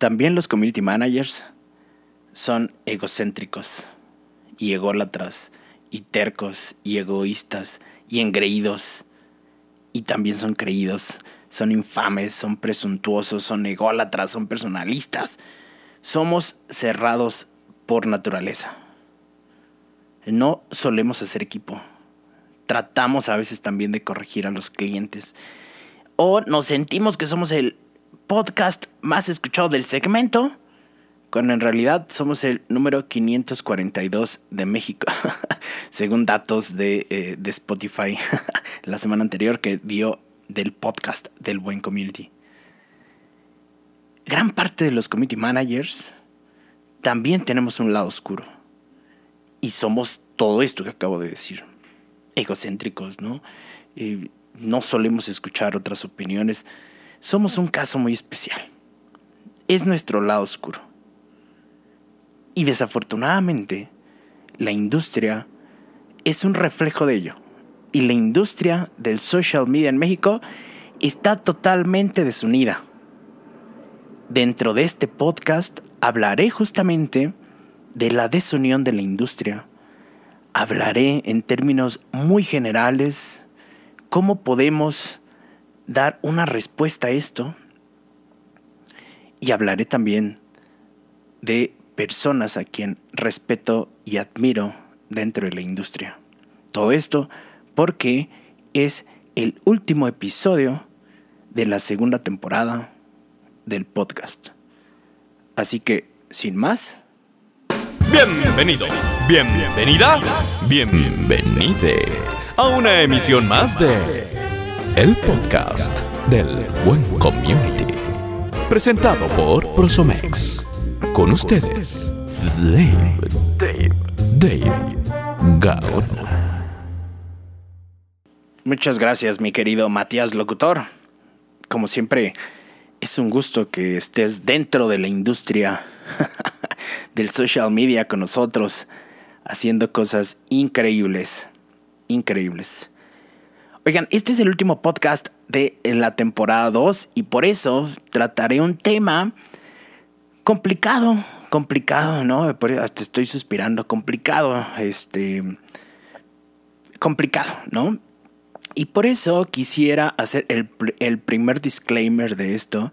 También los community managers son egocéntricos y ególatras y tercos y egoístas y engreídos y también son creídos, son infames, son presuntuosos, son ególatras, son personalistas. Somos cerrados por naturaleza. No solemos hacer equipo. Tratamos a veces también de corregir a los clientes. O nos sentimos que somos el podcast más escuchado del segmento, cuando en realidad somos el número 542 de México, según datos de, eh, de Spotify la semana anterior que dio del podcast del Buen Community. Gran parte de los community managers también tenemos un lado oscuro. Y somos todo esto que acabo de decir. Egocéntricos, ¿no? Eh, no solemos escuchar otras opiniones. Somos un caso muy especial. Es nuestro lado oscuro. Y desafortunadamente, la industria es un reflejo de ello. Y la industria del social media en México está totalmente desunida. Dentro de este podcast hablaré justamente de la desunión de la industria. Hablaré en términos muy generales cómo podemos dar una respuesta a esto. Y hablaré también de personas a quien respeto y admiro dentro de la industria. Todo esto porque es el último episodio de la segunda temporada del podcast. Así que, sin más. Bienvenido, bienvenida, bienvenide a una emisión más de El Podcast del Buen Community. Presentado por Prosomex. Con ustedes, Dave, Dave, Dave Gaona. Muchas gracias, mi querido Matías Locutor. Como siempre, es un gusto que estés dentro de la industria del social media con nosotros, haciendo cosas increíbles, increíbles. Oigan, este es el último podcast de la temporada 2 y por eso trataré un tema complicado, complicado, ¿no? Hasta estoy suspirando, complicado, este, complicado, ¿no? Y por eso quisiera hacer el, primer disclaimer de esto.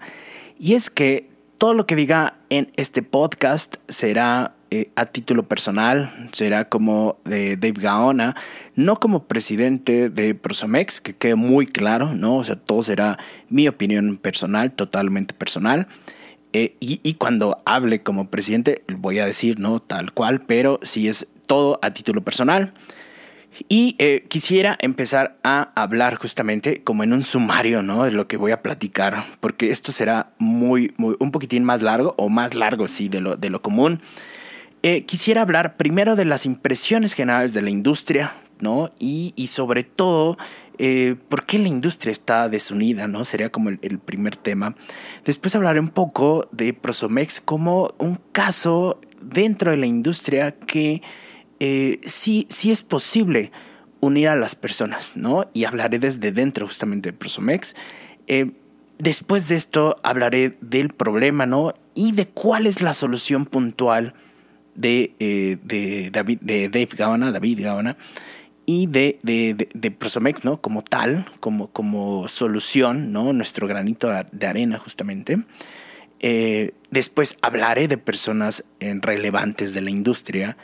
Y es que todo lo que diga en este podcast será eh, a título personal, será como de Dave Gaona, no como presidente de Prosomex, que quede muy claro, ¿no? O sea, todo será mi opinión personal, totalmente personal. Eh, y, y, cuando hable como presidente, voy a decir, ¿no? Tal cual, pero si es todo a título personal. Y eh, quisiera empezar a hablar justamente como en un sumario, ¿no? De lo que voy a platicar, porque esto será muy, muy, un poquitín más largo o más largo, sí, de lo, de lo común. Eh, quisiera hablar primero de las impresiones generales de la industria, ¿no? Y, y sobre todo, eh, por qué la industria está desunida, ¿no? Sería como el, primer tema. Después hablaré un poco de Prosomex como un caso dentro de la industria que eh, sí, sí es posible unir a las personas, ¿no? Y hablaré desde dentro justamente de Prosomex. Después de esto hablaré del problema, ¿no? Y de cuál es la solución puntual de, eh, de, David, de Dave Gaona, David Gaona, y de, de, de, Prosomex, ¿no? Como tal, como, como solución, ¿no? Nuestro granito de arena, justamente. después hablaré de personas relevantes de la industria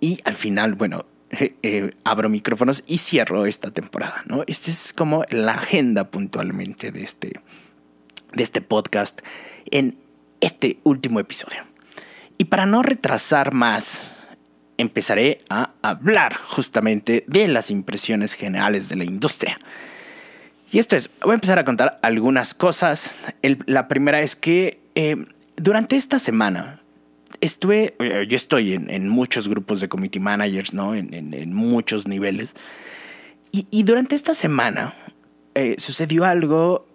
y al final, bueno, eh, abro micrófonos y cierro esta temporada, ¿no? Esta es como la agenda puntualmente de este, de este podcast en este último episodio. Y para no retrasar más, empezaré a hablar justamente de las impresiones generales de la industria. Y esto es, voy a empezar a contar algunas cosas. la primera es que eh, durante esta semana estuve, eh, yo estoy en, muchos grupos de committee managers, ¿no? En, muchos niveles. Y, durante esta semana eh, sucedió algo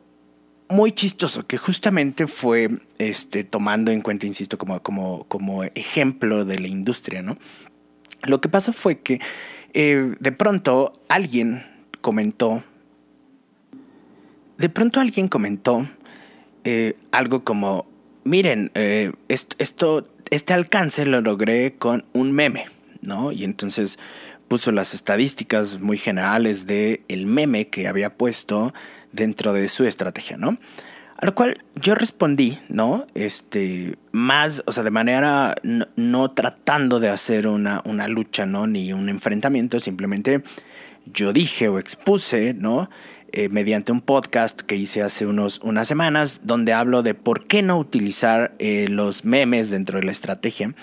muy chistoso que justamente fue este, tomando en cuenta, insisto, como, como, como ejemplo de la industria, ¿no? Lo que pasó fue que eh, de pronto alguien comentó, de pronto alguien comentó algo como, miren, eh, esto, este alcance lo logré con un meme, ¿no? Y entonces puso las estadísticas muy generales de el meme que había puesto dentro de su estrategia, ¿no? A lo cual yo respondí, ¿no? Este, más, o sea, de manera no, tratando de hacer una, una, lucha, ¿no? Ni un enfrentamiento, simplemente yo dije o expuse, ¿no? Eh, mediante un podcast que hice hace unos, unas semanas, donde hablo de por qué no utilizar eh, los memes dentro de la estrategia.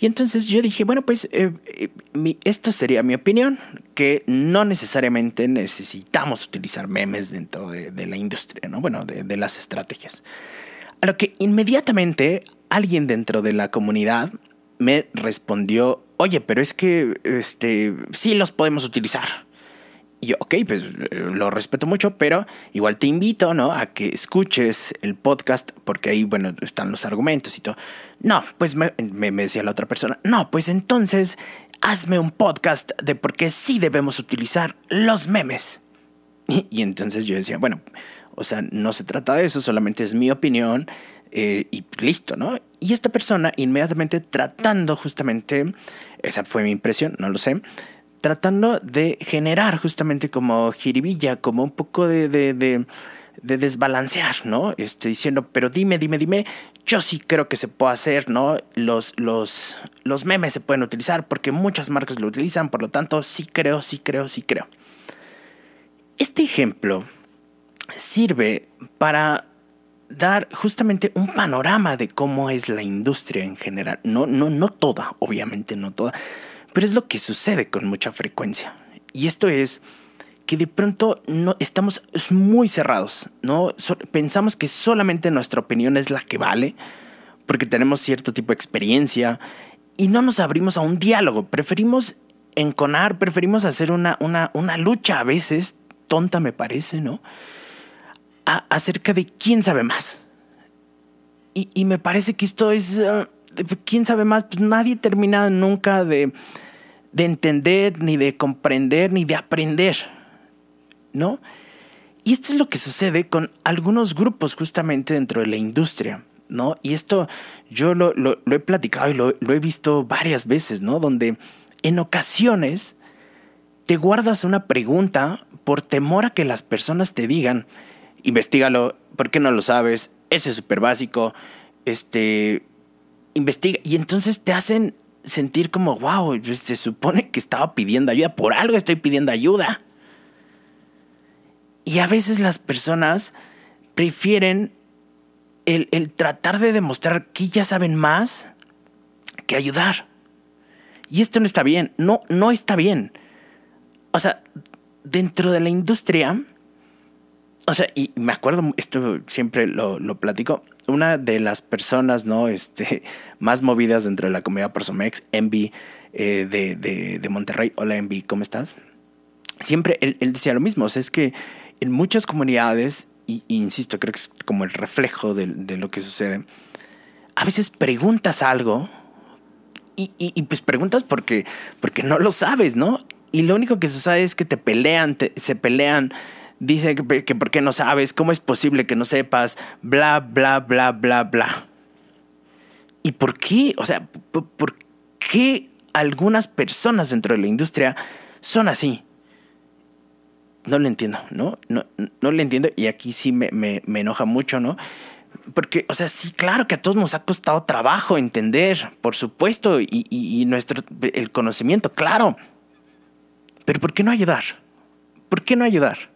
Y entonces yo dije, bueno, pues eh, eh, esto sería mi opinión, que no necesariamente necesitamos utilizar memes dentro de, la industria, ¿no? Bueno, de, las estrategias. A lo que inmediatamente alguien dentro de la comunidad me respondió, oye, pero es que este, sí los podemos utilizar. Y yo, ok, pues eh, lo respeto mucho, pero igual te invito, ¿no? A que escuches el podcast, porque ahí, bueno, están los argumentos y todo. No, pues me, decía la otra persona, no, pues entonces hazme un podcast de por qué sí debemos utilizar los memes. Y, entonces yo decía, bueno, o sea, no se trata de eso, solamente es mi opinión eh, y listo, ¿no? Y esta persona inmediatamente tratando justamente, esa fue mi impresión, no lo sé, tratando de generar justamente como jiribilla, como un poco de, de, desbalancear, ¿no? Este, diciendo, pero dime, dime, dime, yo sí creo que se puede hacer, ¿no? Los, los, los memes se pueden utilizar porque muchas marcas lo utilizan, por lo tanto, sí creo, sí creo, sí creo. Este ejemplo sirve para dar justamente un panorama de cómo es la industria en general. No, no, no toda, obviamente no toda, pero es lo que sucede con mucha frecuencia. Y esto es que de pronto no estamos muy cerrados, ¿no? pensamos que solamente nuestra opinión es la que vale, porque tenemos cierto tipo de experiencia y no nos abrimos a un diálogo. Preferimos enconar, preferimos hacer una, una, una lucha a veces, tonta me parece, ¿no? acerca de quién sabe más. Y, me parece que esto es... Ah, quién sabe más, pues nadie termina nunca de, de entender, ni de comprender, ni de aprender, ¿no? Y esto es lo que sucede con algunos grupos justamente dentro de la industria, ¿no? Y esto yo lo, he platicado y lo, lo, he visto varias veces, ¿no? Donde en ocasiones te guardas una pregunta por temor a que las personas te digan, investigalo, ¿por qué no lo sabes? Eso es súper básico, este, investiga. Y entonces te hacen sentir como, wow, se supone que estaba pidiendo ayuda, por algo estoy pidiendo ayuda. Y a veces las personas prefieren el, el, tratar de demostrar que ya saben más que ayudar. Y esto no está bien, no, no está bien. O sea, dentro de la industria, o sea, y me acuerdo, esto siempre lo, lo platico, una de las personas, ¿no? Este, más movidas dentro de la comunidad Personex, Envy eh, de, de, Monterrey. Hola Envy, ¿cómo estás? Siempre él, decía lo mismo, o sea, es que en muchas comunidades, y, insisto, creo que es como el reflejo de, lo que sucede, a veces preguntas algo y, y, pues preguntas porque, porque no lo sabes, ¿no? Y lo único que sucede es que te pelean, se pelean dice que, que por qué no sabes, cómo es posible que no sepas, bla, bla, bla, bla, bla. ¿Y por qué? O sea, ¿por, qué algunas personas dentro de la industria son así? No lo entiendo, ¿no? No, no lo entiendo y aquí sí me, me, me enoja mucho, ¿no? Porque, o sea, sí, claro que a todos nos ha costado trabajo entender, por supuesto, y, y, y, nuestro, el conocimiento, claro. Pero ¿por qué no ayudar? ¿Por qué no ayudar?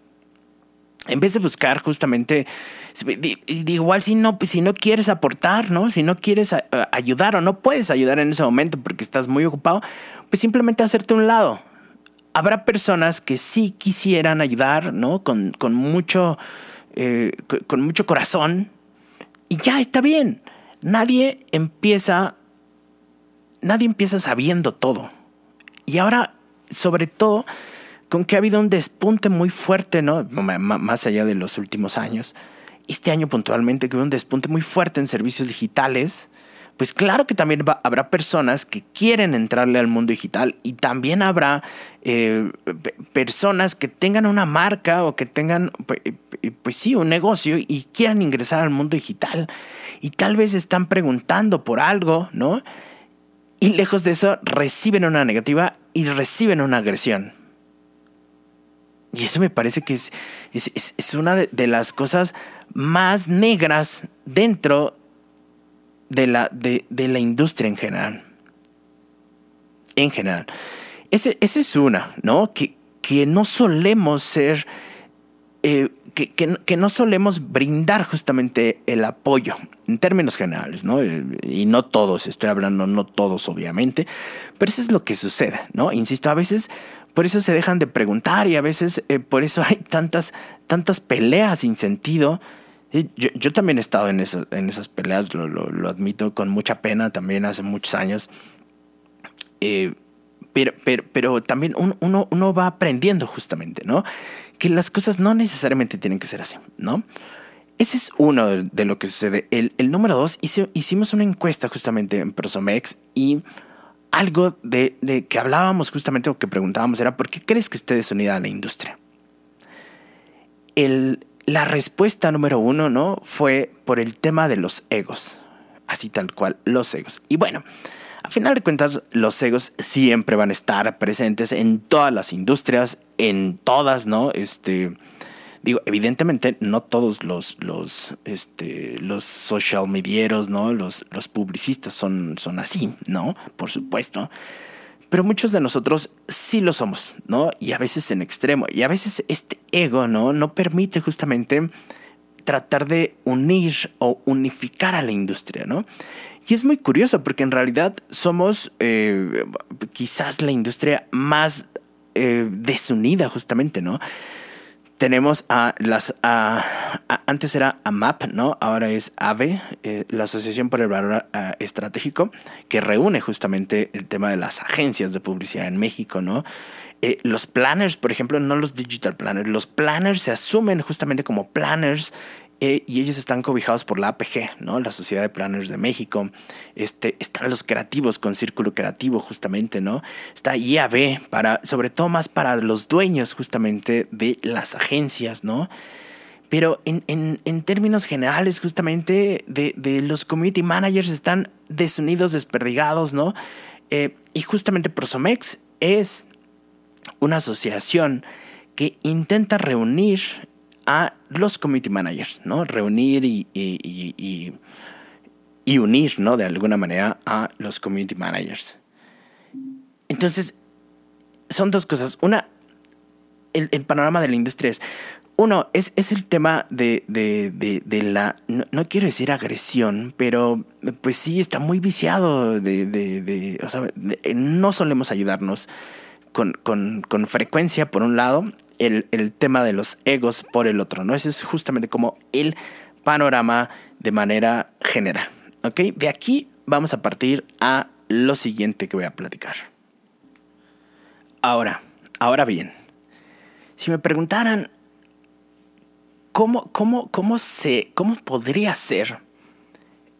En vez de buscar justamente, igual si no, si no quieres aportar, ¿no? Si no quieres ayudar o no puedes ayudar en ese momento porque estás muy ocupado, pues simplemente hacerte un lado. Habrá personas que sí quisieran ayudar, ¿no? Con, con mucho, eh, con mucho corazón y ya está bien. Nadie empieza, nadie empieza sabiendo todo. Y ahora, sobre todo, con que ha habido un despunte muy fuerte, ¿no? más allá de los últimos años. Este año puntualmente que hubo un despunte muy fuerte en servicios digitales, pues claro que también habrá personas que quieren entrarle al mundo digital y también habrá eh, personas que tengan una marca o que tengan, pues, pues sí, un negocio y quieran ingresar al mundo digital y tal vez están preguntando por algo, ¿no? Y lejos de eso reciben una negativa y reciben una agresión. Y eso me parece que es, es, una de, las cosas más negras dentro de la, de, la industria en general. En general. Esa es una, ¿no? Que, que no solemos ser, eh, que, que, no solemos brindar justamente el apoyo en términos generales, ¿no? Y no todos, estoy hablando, no todos obviamente, pero eso es lo que sucede, ¿no? Insisto, a veces por eso se dejan de preguntar y a veces eh, por eso hay tantas, tantas peleas sin sentido yo, también he estado en, en esas peleas, lo, admito con mucha pena también hace muchos años. Eh, pero, pero, también uno, uno, va aprendiendo justamente, ¿no? Que las cosas no necesariamente tienen que ser así, ¿no? Ese es uno de lo que sucede. El, número dos, hicimos una encuesta justamente en Prosomex y algo de, de, que hablábamos justamente o que preguntábamos era, ¿por qué crees que esté desunida la industria? El, la respuesta número uno, ¿no? Fue por el tema de los egos. Así tal cual, los egos. Y bueno, a final de cuentas, los egos siempre van a estar presentes en todas las industrias, en todas, ¿no? Este. Digo, evidentemente no todos los, los, este, los social medieros, ¿no? Los, los publicistas son, son así, ¿no? Por supuesto pero muchos de nosotros sí lo somos, ¿no? Y a veces en extremo. Y a veces este ego, ¿no? No permite justamente tratar de unir o unificar a la industria, ¿no? Y es muy curioso porque en realidad somos eh, quizás la industria más eh, desunida justamente, ¿no? Tenemos a las antes era AMAP, ¿no? Ahora es AVE, eh, la Asociación por el Valor eh, Estratégico, que reúne justamente el tema de las agencias de publicidad en México, ¿no? Eh, los planners, por ejemplo, no los digital planners, los planners se asumen justamente como planners eh, y ellos están cobijados por la APG, ¿no? La Sociedad de Planners de México. Este, están los creativos con Círculo Creativo, justamente, ¿no? Está IAB, para, sobre todo más para los dueños, justamente, de las agencias, ¿no? Pero en, en, términos generales, justamente, de, de, los community managers están desunidos, desperdigados, ¿no? Eh, y justamente Prosomex es una asociación que intenta reunir a los community managers, ¿no? Reunir y, y, unir, ¿no? De alguna manera a los community managers. Entonces, son dos cosas. Una, el, panorama de la industria es, uno, es, es el tema de, de, la, no, quiero decir agresión, pero pues sí, está muy viciado de, o sea, no solemos ayudarnos con, con, con frecuencia, por un lado, el, el, tema de los egos por el otro, ¿no? Ese es justamente como el panorama de manera general, ¿ok? De aquí vamos a partir a lo siguiente que voy a platicar. Ahora, ahora bien, si me preguntaran cómo, cómo, cómo, se, cómo podría ser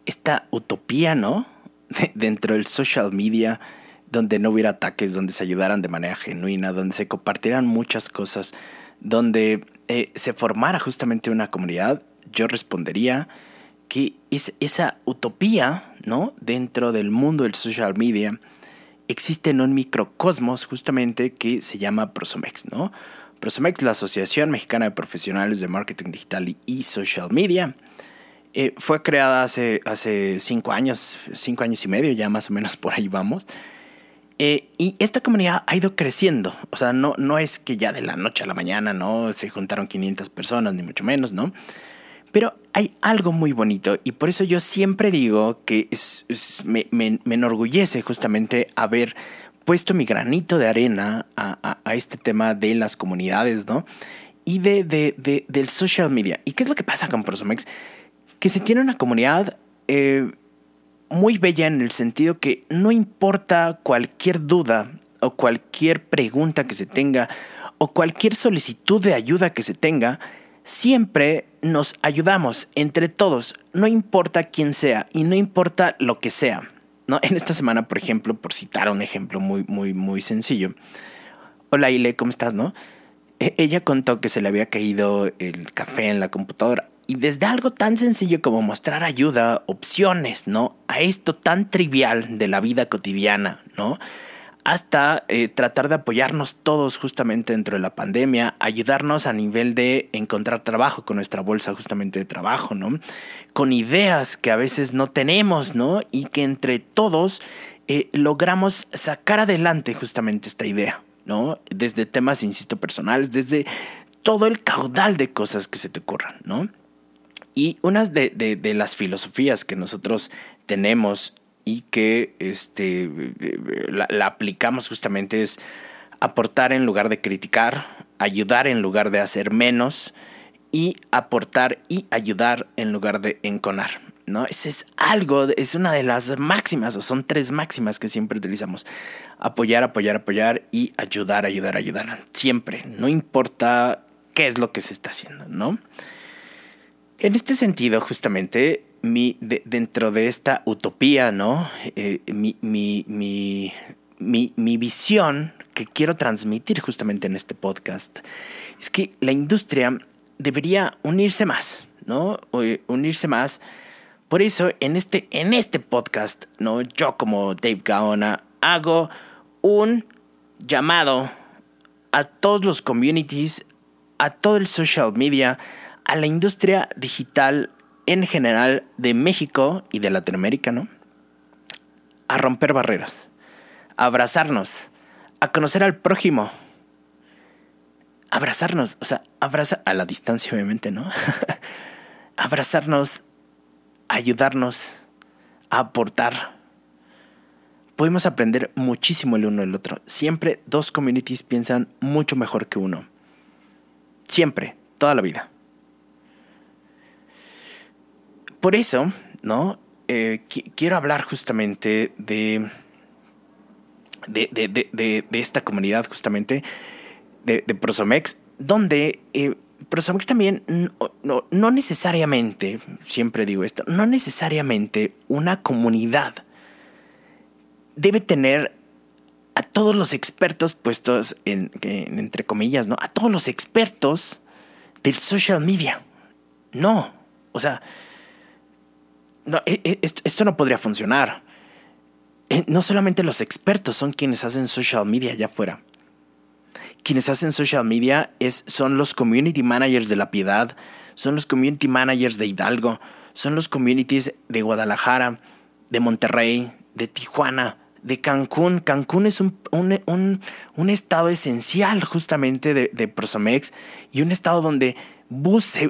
esta utopía, ¿no? Dentro del social media, donde no hubiera ataques, donde se ayudaran de manera genuina, donde se compartieran muchas cosas, donde eh, se formara justamente una comunidad, yo respondería que es, esa utopía, ¿no? Dentro del mundo del social media, existe en un microcosmos justamente que se llama Prosomex, ¿no? Prosomex, la Asociación Mexicana de Profesionales de Marketing Digital y Social Media, eh, fue creada hace, hace cinco años, cinco años y medio, ya más o menos por ahí vamos. Eh, y esta comunidad ha ido creciendo. O sea, no, no es que ya de la noche a la mañana, ¿no? Se juntaron 500 personas, ni mucho menos, ¿no? Pero hay algo muy bonito y por eso yo siempre digo que me, enorgullece justamente haber puesto mi granito de arena a, este tema de las comunidades, ¿no? Y de, de, del social media. ¿Y qué es lo que pasa con Prosomex? Que se tiene una comunidad eh, muy bella en el sentido que no importa cualquier duda o cualquier pregunta que se tenga o cualquier solicitud de ayuda que se tenga, siempre nos ayudamos entre todos, no importa quién sea y no importa lo que sea. ¿no? En esta semana, por ejemplo, por citar un ejemplo muy, muy, muy sencillo. Hola, Ile, ¿cómo estás, no? E, ella contó que se le había caído el café en la computadora. Y desde algo tan sencillo como mostrar ayuda, opciones, ¿no? A esto tan trivial de la vida cotidiana, ¿no? hasta eh, tratar de apoyarnos todos justamente dentro de la pandemia, ayudarnos a nivel de encontrar trabajo con nuestra bolsa justamente de trabajo, ¿no? Con ideas que a veces no tenemos, ¿no? Y que entre todos eh, logramos sacar adelante justamente esta idea, ¿no? Desde temas, insisto, personales, desde todo el caudal de cosas que se te ocurran, ¿no? Y una de, de las filosofías que nosotros tenemos y que este, la, aplicamos justamente es aportar en lugar de criticar, ayudar en lugar de hacer menos y aportar y ayudar en lugar de enconar. ¿no? Ese es algo, es una de las máximas, o son tres máximas que siempre utilizamos. Apoyar, apoyar, apoyar y ayudar, ayudar, ayudar. Siempre, no importa qué es lo que se está haciendo, ¿no? En este sentido, justamente, mi, dentro de esta utopía, ¿no? Eh, mi, mi, mi, mi, visión que quiero transmitir justamente en este podcast es que la industria debería unirse más, ¿no? Unirse más. Por eso, en este, en este podcast, ¿no? Yo como Dave Gaona hago un llamado a todos los communities, a todo el social media, a la industria digital en general de México y de Latinoamérica, ¿no? A romper barreras, a abrazarnos, a conocer al prójimo, abrazarnos, o sea, abrazar a la distancia obviamente, ¿no? abrazarnos, ayudarnos, a aportar. Podemos aprender muchísimo el uno del otro. Siempre dos communities piensan mucho mejor que uno. Siempre, toda la vida. Por eso, ¿no? Eh, quiero hablar justamente de de, esta comunidad, justamente, de, Prosomex, donde eh, Prosomex también, no, no, necesariamente, siempre digo esto, no necesariamente una comunidad debe tener a todos los expertos puestos en, entre comillas, ¿no? A todos los expertos del social media. No, o sea, no, e, e, esto no podría funcionar. Eh, no solamente los expertos son quienes hacen social media allá afuera. Quienes hacen social media es, son los community managers de La Piedad, son los community managers de Hidalgo, son los communities de Guadalajara, de Monterrey, de Tijuana, de Cancún. Cancún es un, un, estado esencial justamente de, de Prosomex y un estado donde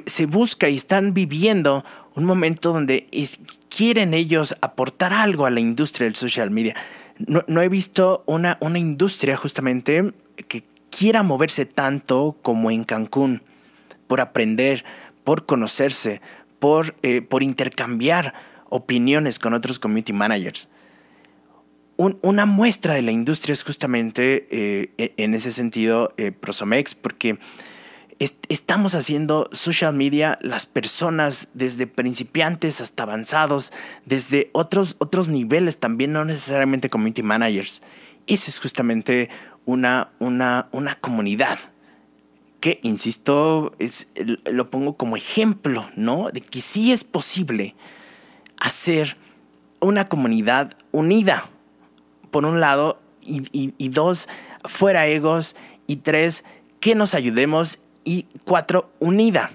se, busca y están viviendo un momento donde quieren ellos aportar algo a la industria del social media. No, he visto una, una industria justamente que quiera moverse tanto como en Cancún, por aprender, por conocerse, por, eh, por intercambiar opiniones con otros community managers. una muestra de la industria es justamente eh, e, en ese sentido eh, Prosomex, porque estamos haciendo social media las personas desde principiantes hasta avanzados, desde otros, otros niveles también, no necesariamente community managers. Esa es justamente una, una, una comunidad que, insisto, es, lo pongo como ejemplo, ¿no? De que sí es posible hacer una comunidad unida, por un lado, y, y dos, fuera egos, y tres, que nos ayudemos y cuatro, unida.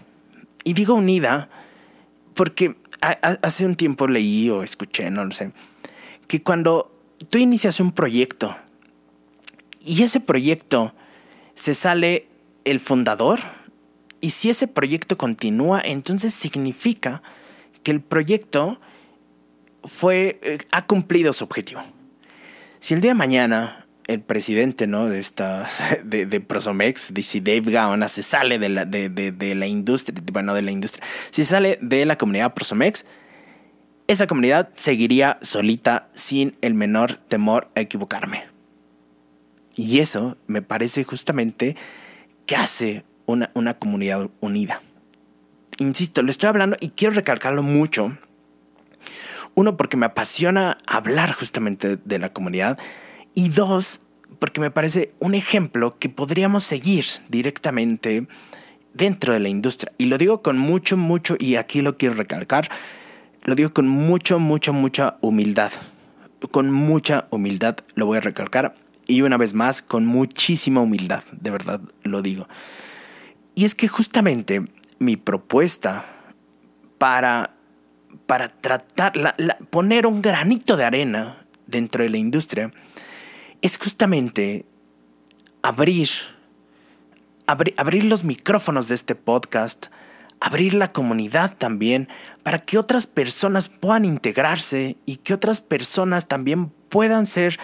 Y digo unida porque hace un tiempo leí o escuché, no lo sé, que cuando tú inicias un proyecto y ese proyecto se sale el fundador, y si ese proyecto continúa, entonces significa que el proyecto fue, eh, ha cumplido su objetivo. Si el día de mañana el presidente ¿no? de, estas, de, de Prosomex, si Dave Gaona se sale de la, de, de, la industria, bueno, de la industria, si sale de la comunidad Prosomex, esa comunidad seguiría solita sin el menor temor a equivocarme. Y eso me parece justamente que hace una, una comunidad unida. insisto, le estoy hablando y quiero recalcarlo mucho. Uno, porque me apasiona hablar justamente de la comunidad. Y dos, porque me parece un ejemplo que podríamos seguir directamente dentro de la industria. Y lo digo con mucho, mucho, y aquí lo quiero recalcar, lo digo con mucho, mucho, mucha humildad. Con mucha humildad lo voy a recalcar. Y una vez más, con muchísima humildad, de verdad lo digo. Y es que justamente mi propuesta para, para tratar, poner un granito de arena dentro de la industria, es justamente abrir, abrir los micrófonos de este podcast, abrir la comunidad también, para que otras personas puedan integrarse y que otras personas también puedan ser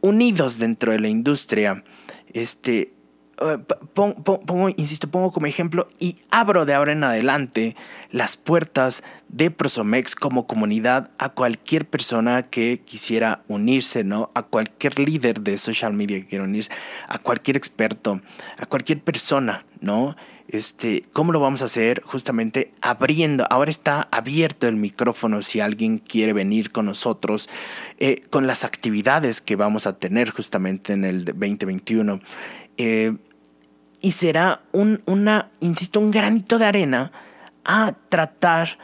unidos dentro de la industria. Este, eh, pongo, insisto, pongo como ejemplo y abro de ahora en adelante las puertas de Prosomex como comunidad a cualquier persona que quisiera unirse, ¿no? A cualquier líder de social media que quiera unirse, a cualquier experto, a cualquier persona, ¿no? Este, ¿Cómo lo vamos a hacer? Justamente abriendo, ahora está abierto el micrófono si alguien quiere venir con nosotros, eh, con las actividades que vamos a tener justamente en el 2021. Eh, y será un, una, insisto, un granito de arena a tratar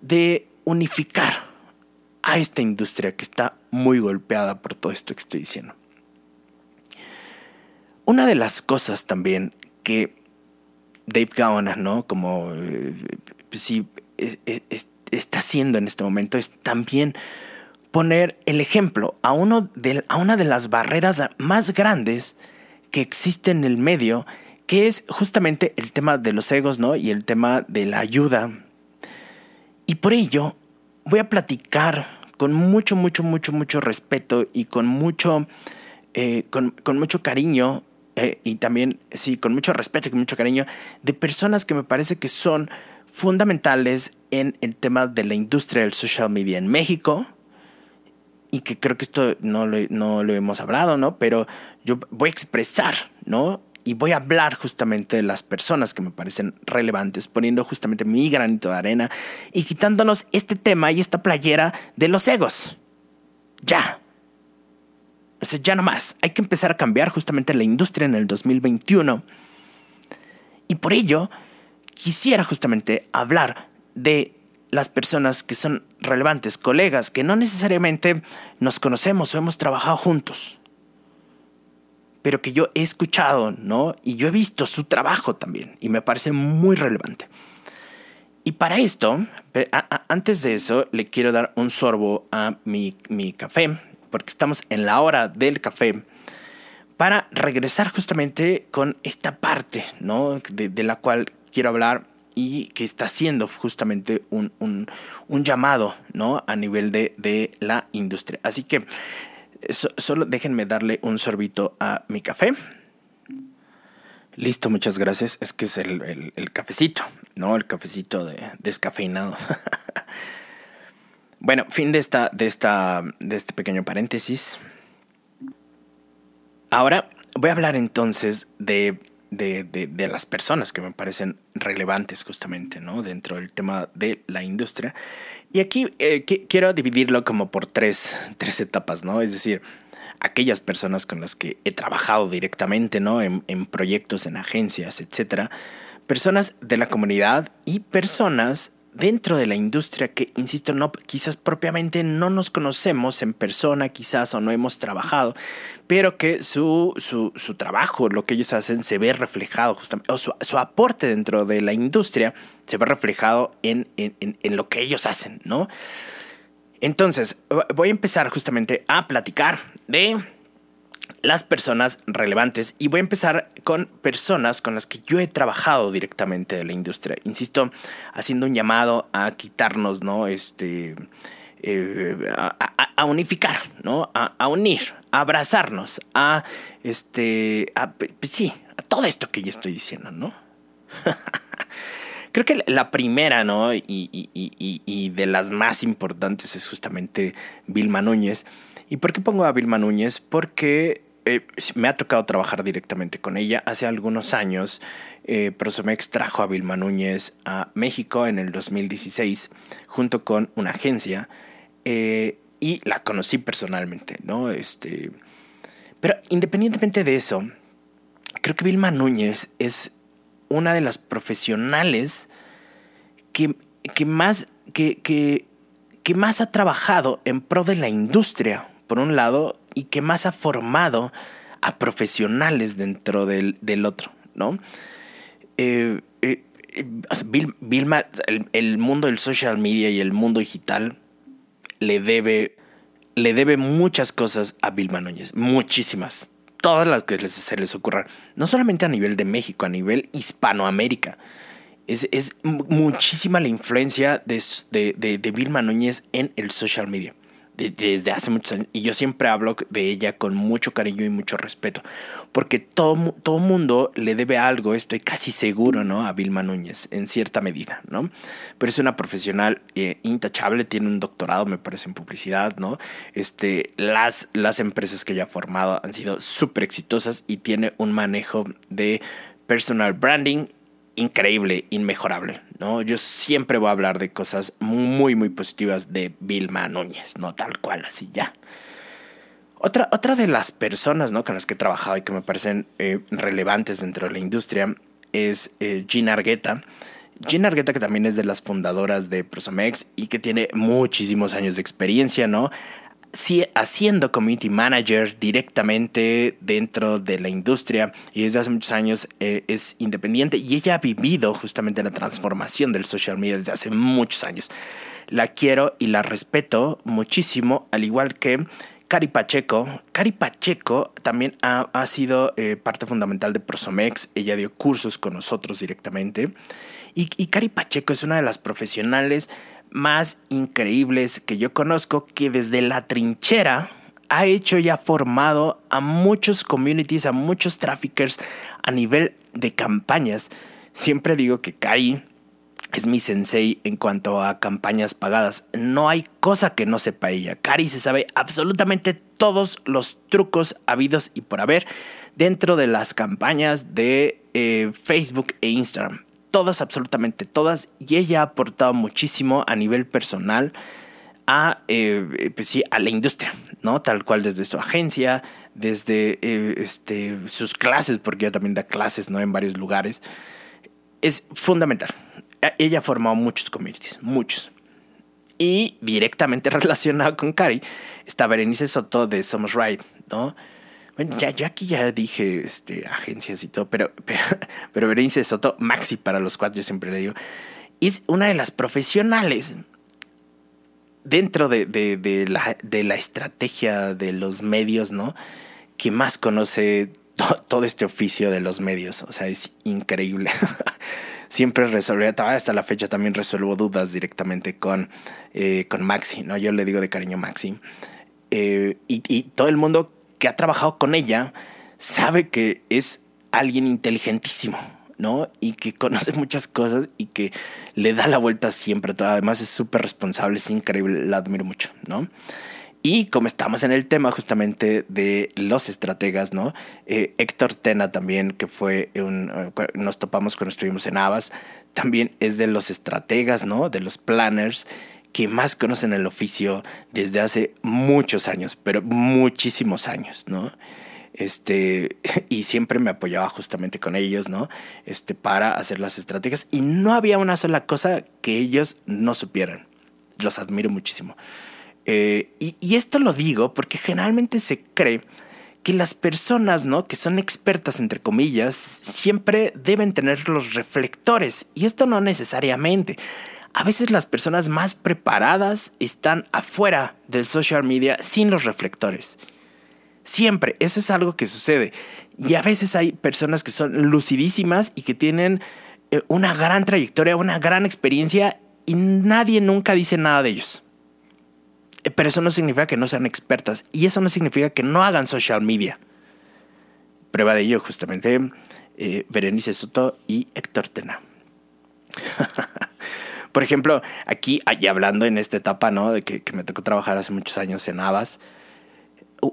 de unificar a esta industria que está muy golpeada por todo esto que estoy diciendo. Una de las cosas también que Dave Gaona, ¿no? Como eh, sí, está haciendo en este momento es también poner el ejemplo a, uno a una de las barreras más grandes que existe en el medio que es justamente el tema de los egos, ¿no? Y el tema de la ayuda. Y por ello voy a platicar con mucho, mucho, mucho, mucho respeto y con mucho, eh, con, mucho cariño eh, y también, sí, con mucho respeto y con mucho cariño de personas que me parece que son fundamentales en el tema de la industria del social media en México y que creo que esto no no lo hemos hablado, ¿no? Pero yo voy a expresar, ¿no? Y voy a hablar justamente de las personas que me parecen relevantes, poniendo justamente mi granito de arena y quitándonos este tema y esta playera de los egos. Ya. O ya no más. Hay que empezar a cambiar justamente la industria en el 2021. Y por ello, quisiera justamente hablar de las personas que son relevantes, colegas, que no necesariamente nos conocemos o hemos trabajado juntos pero que yo he escuchado, ¿no? Y yo he visto su trabajo también y me parece muy relevante. Y para esto, antes de eso, le quiero dar un sorbo a mi, mi café, porque estamos en la hora del café, para regresar justamente con esta parte, ¿no? De, la cual quiero hablar y que está haciendo justamente un, un, un llamado, ¿no? A nivel de, de la industria. Así que solo déjenme darle un sorbito a mi café. Listo, muchas gracias. Es que es el, cafecito, ¿no? El cafecito de, descafeinado. bueno, fin de esta, de esta, de este pequeño paréntesis. Ahora voy a hablar entonces de, de, de, las personas que me parecen relevantes justamente, ¿no? Dentro del tema de la industria. Y aquí eh, quiero dividirlo como por tres, tres etapas, ¿no? Es decir, aquellas personas con las que he trabajado directamente, ¿no? En, en proyectos, en agencias, etcétera. Personas de la comunidad y personas dentro de la industria que, insisto, no, quizás propiamente no nos conocemos en persona, quizás o no hemos trabajado, pero que su, su, su trabajo, lo que ellos hacen, se ve reflejado justamente, o su, su aporte dentro de la industria se ve reflejado en, en, en lo que ellos hacen, ¿no? Entonces, voy a empezar justamente a platicar de las personas relevantes y voy a empezar con personas con las que yo he trabajado directamente de la industria. Insisto, haciendo un llamado a quitarnos, ¿no? Este, eh, a, unificar, ¿no? A, unir, a abrazarnos, a, este, sí, a todo esto que yo estoy diciendo, ¿no? Creo que la primera, ¿no? Y, y, de las más importantes es justamente Vilma Núñez. ¿Y por qué pongo a Vilma Núñez? Porque eh, me ha tocado trabajar directamente con ella. Hace algunos años, eh, Prosomex trajo a Vilma Núñez a México en el 2016 junto con una agencia eh, y la conocí personalmente, ¿no? Este, pero independientemente de eso, creo que Vilma Núñez es una de las profesionales que, que más, que, que, que más ha trabajado en pro de la industria, por un lado, y que más ha formado a profesionales dentro del, otro, ¿no? Eh, eh, Vilma, el, mundo del social media y el mundo digital le debe, le debe muchas cosas a Vilma Núñez, muchísimas, todas las que se les ocurran, no solamente a nivel de México, a nivel Hispanoamérica. Es, es muchísima la influencia de, de, de Vilma Núñez en el social media desde hace muchos años y yo siempre hablo de ella con mucho cariño y mucho respeto porque todo todo mundo le debe algo estoy casi seguro no a Vilma Núñez en cierta medida no pero es una profesional eh, intachable tiene un doctorado me parece en publicidad no este las las empresas que ella ha formado han sido súper exitosas y tiene un manejo de personal branding increíble, inmejorable, ¿no? Yo siempre voy a hablar de cosas muy, muy positivas de Vilma Núñez, no tal cual, así ya. Otra, otra de las personas, ¿no? Con las que he trabajado y que me parecen eh, relevantes dentro de la industria es eh, Gina Argueta. Gina Argueta, que también es de las fundadoras de Prosomex y que tiene muchísimos años de experiencia, ¿no? Sí, haciendo community manager directamente dentro de la industria y desde hace muchos años eh, es independiente y ella ha vivido justamente la transformación del social media desde hace muchos años. La quiero y la respeto muchísimo, al igual que Cari Pacheco. Cari Pacheco también ha, ha sido eh, parte fundamental de Prosomex. Ella dio cursos con nosotros directamente. Y, y Cari Pacheco es una de las profesionales más increíbles que yo conozco que desde la trinchera ha hecho y ha formado a muchos communities, a muchos traffickers a nivel de campañas. Siempre digo que Kai es mi sensei en cuanto a campañas pagadas. No hay cosa que no sepa ella. Cari se sabe absolutamente todos los trucos habidos y por haber dentro de las campañas de eh, Facebook e Instagram todas, absolutamente todas, y ella ha aportado muchísimo a nivel personal a, eh, pues sí, a la industria, ¿no? Tal cual desde su agencia, desde eh, este, sus clases, porque ella también da clases, ¿no? En varios lugares. Es fundamental. Ella ha formado muchos communities, muchos. Y directamente relacionado con Cari está Berenice Soto de Somos Right, ¿no? Bueno, ya, ya aquí ya dije este, agencias y todo, pero, pero, pero Berenice Soto, Maxi para los cuatro, yo siempre le digo, es una de las profesionales dentro de, de, la, de la, estrategia de los medios, ¿no? Que más conoce todo este oficio de los medios. O sea, es increíble. Siempre resolve, hasta la fecha también resuelvo dudas directamente con, eh, con Maxi, ¿no? Yo le digo de cariño Maxi. Eh, y, y todo el mundo que ha trabajado con ella sabe que es alguien inteligentísimo, ¿no? Y que conoce muchas cosas y que le da la vuelta siempre. Además es súper responsable, es increíble, la admiro mucho, ¿no? Y como estamos en el tema justamente de los estrategas, ¿no? Eh, Héctor Tena también, que fue un... Eh, nos topamos cuando estuvimos en Avas, también es de los estrategas, ¿no? De los planners que más conocen el oficio desde hace muchos años, pero muchísimos años, ¿no? Este, y siempre me apoyaba justamente con ellos, ¿no? Este, para hacer las estrategias. Y no había una sola cosa que ellos no supieran. Los admiro muchísimo. Eh, y, y, esto lo digo porque generalmente se cree que las personas, ¿no? Que son expertas, entre comillas, siempre deben tener los reflectores. Y esto no necesariamente a veces las personas más preparadas están afuera del social media sin los reflectores. Siempre, eso es algo que sucede. Y a veces hay personas que son lucidísimas y que tienen eh, una gran trayectoria, una gran experiencia y nadie nunca dice nada de ellos. Eh, pero eso no significa que no sean expertas y eso no significa que no hagan social media. Prueba de ello justamente eh, Berenice Soto y Héctor Tena. Por ejemplo, aquí, y hablando en esta etapa, ¿no? De que, me tocó trabajar hace muchos años en Avas,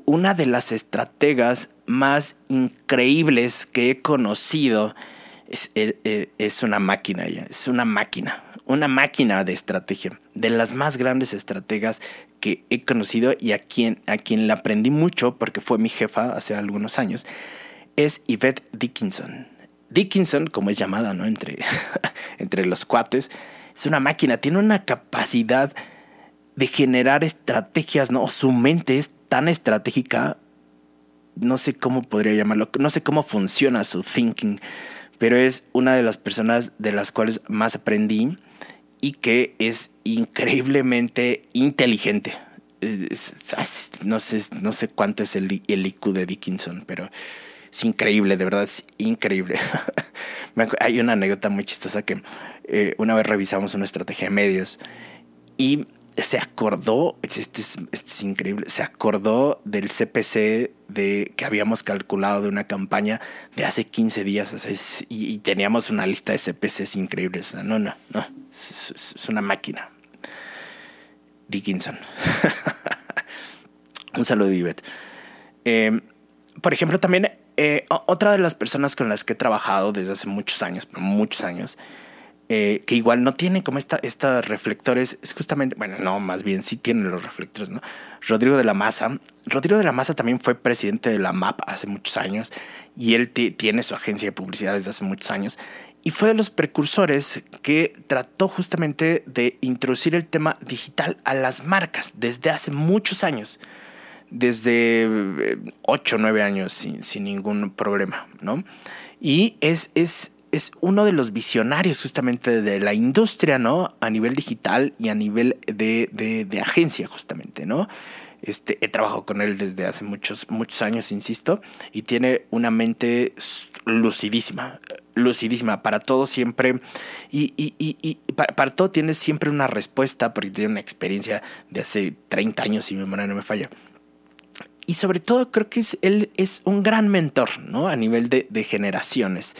una de las estrategas más increíbles que he conocido. Es, e, e, es, una máquina ella, es una máquina, una máquina de estrategia, de las más grandes estrategas que he conocido y a quien, a quien le aprendí mucho porque fue mi jefa hace algunos años, es Yvette Dickinson. Dickinson, como es llamada ¿no? entre, entre los cuates, es una máquina, tiene una capacidad de generar estrategias, ¿no? Su mente es tan estratégica, no sé cómo podría llamarlo, no sé cómo funciona su thinking, pero es una de las personas de las cuales más aprendí y que es increíblemente inteligente. no, sé, no sé cuánto es el, el IQ de Dickinson, pero es increíble, de verdad, es increíble. Hay una anécdota muy chistosa que eh, una vez revisamos una estrategia de medios y se acordó, este es, es, increíble, se acordó del CPC de, que habíamos calculado de una campaña de hace 15 días y, teníamos una lista de CPCs increíbles. No, no, no, es, una máquina. Dickinson. Un saludo, Ivette. Eh, por ejemplo, también eh, otra de las personas con las que he trabajado desde hace muchos años, muchos años, eh, que igual no tiene como esta, reflectores, es justamente, bueno, no, más bien sí tienen los reflectores, ¿no? Rodrigo de la Maza. Rodrigo de la Maza también fue presidente de la MAP hace muchos años y él tiene su agencia de publicidad desde hace muchos años y fue de los precursores que trató justamente de introducir el tema digital a las marcas desde hace muchos años desde 8 o 9 años sin, sin, ningún problema, ¿no? Y es, es, es uno de los visionarios justamente de la industria, ¿no? A nivel digital y a nivel de, de, de agencia, justamente, ¿no? Este, he trabajado con él desde hace muchos, muchos años, insisto, y tiene una mente lucidísima, lucidísima. Para todo siempre, y, y, y, y para, para, todo tiene siempre una respuesta, porque tiene una experiencia de hace 30 años, si mi memoria no me falla y sobre todo creo que es, él es un gran mentor, ¿no? A nivel de, de generaciones.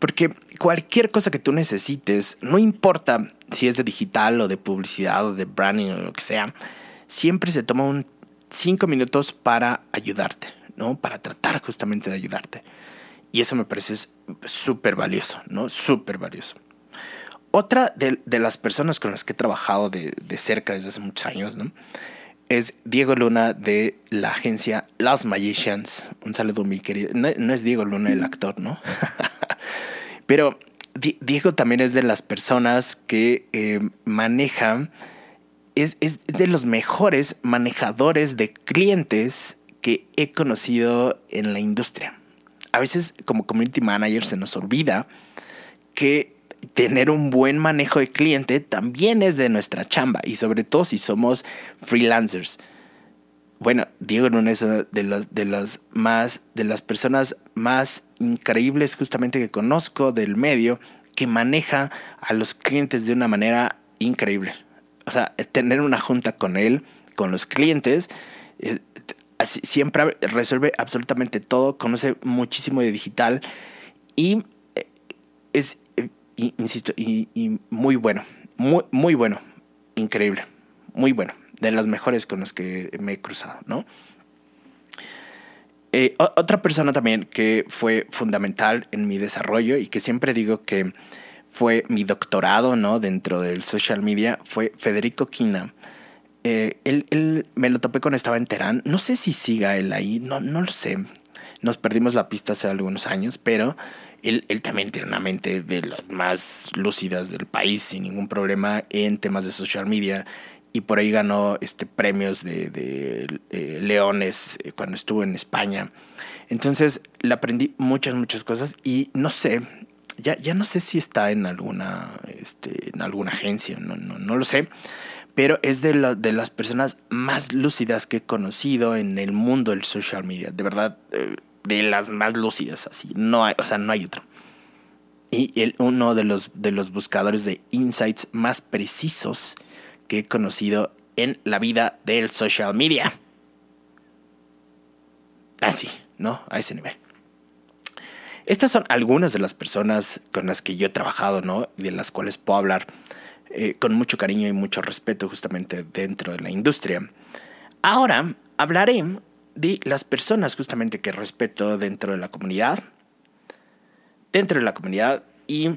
Porque cualquier cosa que tú necesites, no importa si es de digital o de publicidad o de branding o lo que sea, siempre se toma un cinco minutos para ayudarte, ¿no? Para tratar justamente de ayudarte. Y eso me parece súper valioso, ¿no? Súper valioso. Otra de, de, las personas con las que he trabajado de, de cerca desde hace muchos años, ¿no? Es Diego Luna de la agencia Los Magicians. Un saludo, mi querido. No, es Diego Luna el actor, ¿no? Pero Diego también es de las personas que eh, maneja, es, es, de los mejores manejadores de clientes que he conocido en la industria. A veces como community manager se nos olvida que tener un buen manejo de cliente también es de nuestra chamba y sobre todo si somos freelancers. Bueno, Diego Luna es de las, de las más, de las personas más increíbles justamente que conozco del medio que maneja a los clientes de una manera increíble. O sea, tener una junta con él, con los clientes, eh, siempre resuelve absolutamente todo, conoce muchísimo de digital y eh, es insisto, y, muy bueno, muy, muy bueno, increíble, muy bueno, de las mejores con las que me he cruzado, ¿no? Eh, otra persona también que fue fundamental en mi desarrollo y que siempre digo que fue mi doctorado, ¿no? Dentro del social media, fue Federico Quina. Eh, él, me lo topé cuando estaba en Terán. No sé si siga él ahí, no, no lo sé. Nos perdimos la pista hace algunos años, pero él, también tiene una mente de las más lúcidas del país, sin ningún problema, en temas de social media. Y por ahí ganó este, premios de, eh, Leones eh, cuando estuvo en España. Entonces le aprendí muchas, muchas cosas y no sé, ya, ya no sé si está en alguna, este, en alguna agencia, no, no, no lo sé pero es de, de, las personas más lúcidas que he conocido en el mundo del social media. De verdad, eh, de las más lúcidas, así. No hay, o sea, no hay otro. Y el, uno de los, de los buscadores de insights más precisos que he conocido en la vida del social media. Así, ¿no? A ese nivel. Estas son algunas de las personas con las que yo he trabajado, ¿no? Y de las cuales puedo hablar eh, con mucho cariño y mucho respeto justamente dentro de la industria. Ahora hablaré de las personas justamente que respeto dentro de la comunidad. Dentro de la comunidad y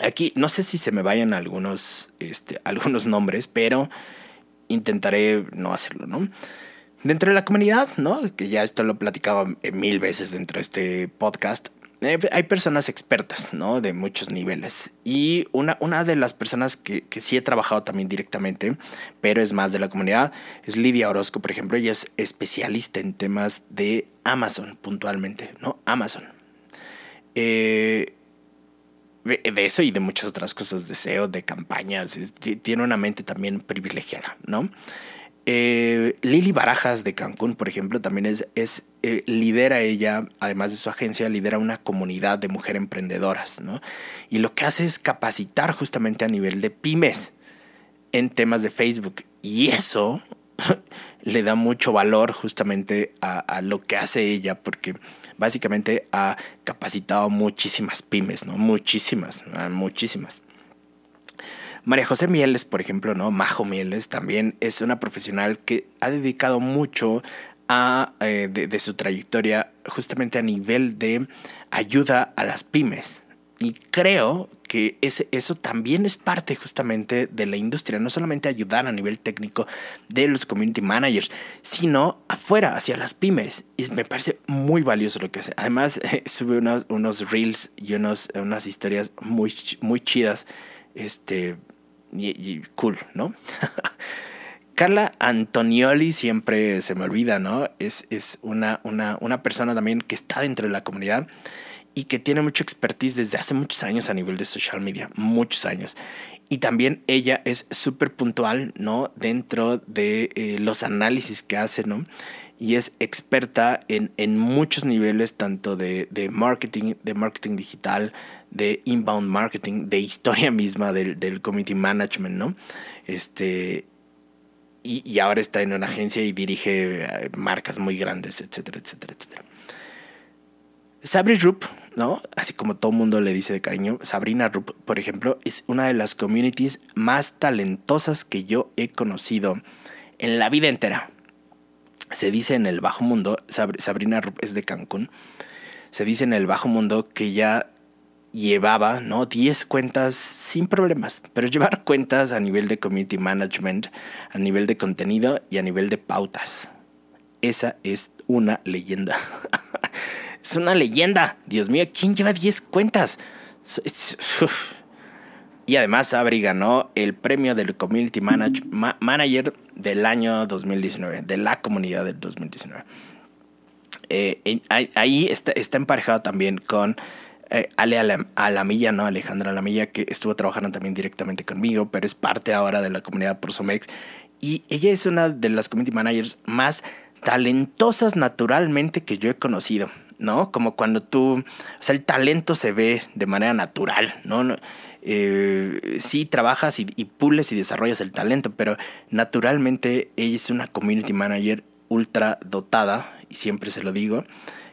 aquí no sé si se me vayan algunos, este, algunos nombres, pero intentaré no hacerlo, ¿no? Dentro de la comunidad, ¿no? Que ya esto lo he platicado mil veces dentro de este podcast. Eh, hay personas expertas, ¿no? De muchos niveles. Y una, una de las personas que, que, sí he trabajado también directamente, pero es más de la comunidad, es Lidia Orozco, por ejemplo. Ella es especialista en temas de Amazon, puntualmente, ¿no? Amazon. Eh, de eso y de muchas otras cosas, de SEO, de campañas. tiene una mente también privilegiada, ¿no? Eh, Lili Barajas de Cancún, por ejemplo, también es, es eh, lidera ella, además de su agencia, lidera una comunidad de mujeres emprendedoras, ¿no? Y lo que hace es capacitar justamente a nivel de pymes en temas de Facebook. Y eso le da mucho valor justamente a, a, lo que hace ella, porque básicamente ha capacitado muchísimas pymes, ¿no? Muchísimas, muchísimas. María José Mieles, por ejemplo, ¿no? Majo Mieles también es una profesional que ha dedicado mucho a, eh, de, su trayectoria justamente a nivel de ayuda a las pymes. Y creo que ese, eso también es parte justamente de la industria, no solamente ayudar a nivel técnico de los community managers, sino afuera, hacia las pymes. Y me parece muy valioso lo que hace. Además, sube unos, unos reels y unos, unas historias muy, muy chidas. Este, y, cool, ¿no? Carla Antonioli siempre se me olvida, ¿no? Es, es una, una, una, persona también que está dentro de la comunidad y que tiene mucho expertise desde hace muchos años a nivel de social media, muchos años. Y también ella es súper puntual, ¿no? Dentro de eh, los análisis que hace, ¿no? Y es experta en, en muchos niveles, tanto de, de marketing, de marketing digital, de inbound marketing, de historia misma del, del community management, ¿no? Este, y, y, ahora está en una agencia y dirige eh, marcas muy grandes, etcétera, etcétera, etcétera. Sabri Rupp, ¿no? Así como todo mundo le dice de cariño, Sabrina Rupp, por ejemplo, es una de las communities más talentosas que yo he conocido en la vida entera. Se dice en el bajo mundo, Sabrina es de Cancún, se dice en el bajo mundo que ya llevaba, ¿no? 10 cuentas sin problemas, pero llevar cuentas a nivel de community management, a nivel de contenido y a nivel de pautas. Esa es una leyenda. es una leyenda. Dios mío, ¿quién lleva 10 cuentas? Y además Abri ganó el premio del Community Manager del año 2019, de la comunidad del 2019. Eh, ahí está, está emparejado también con eh, Ale Alamilla, ¿no? Alejandra Alamilla, que estuvo trabajando también directamente conmigo, pero es parte ahora de la comunidad Prosomex. Y ella es una de las community managers más talentosas naturalmente que yo he conocido, ¿no? Como cuando tú, o sea, el talento se ve de manera natural, ¿no? Eh, sí trabajas y, y pules y desarrollas el talento, pero naturalmente ella es una community manager ultra dotada, y siempre se lo digo,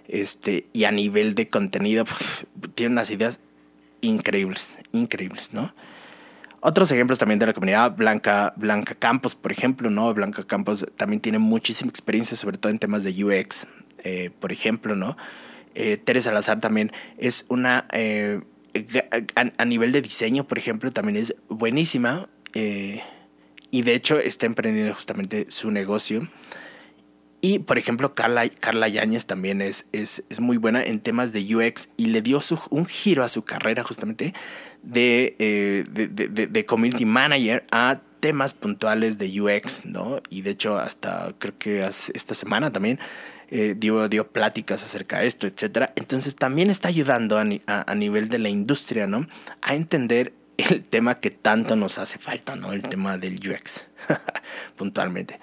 este, y a nivel de contenido, tiene unas ideas increíbles, increíbles, ¿no? Otros ejemplos también de la comunidad, Blanca, Blanca Campos, por ejemplo, ¿no? Blanca Campos también tiene muchísima experiencia, sobre todo en temas de UX, eh, por ejemplo, ¿no? Eh, Teresa Salazar también es una, eh, a, nivel de diseño, por ejemplo, también es buenísima y de hecho está emprendiendo justamente su negocio y, por ejemplo, Carla, Carla Yáñez también es, es, es, muy buena en temas de UX y le dio su, un giro a su carrera justamente de, eh, de, de, de, community manager a temas puntuales de UX, ¿no? Y de hecho, hasta creo que esta semana también eh, dio, dio pláticas acerca de esto, etc. Entonces, también está ayudando a, a, a nivel de la industria, ¿no? A entender el tema que tanto nos hace falta, ¿no? El tema del UX, puntualmente.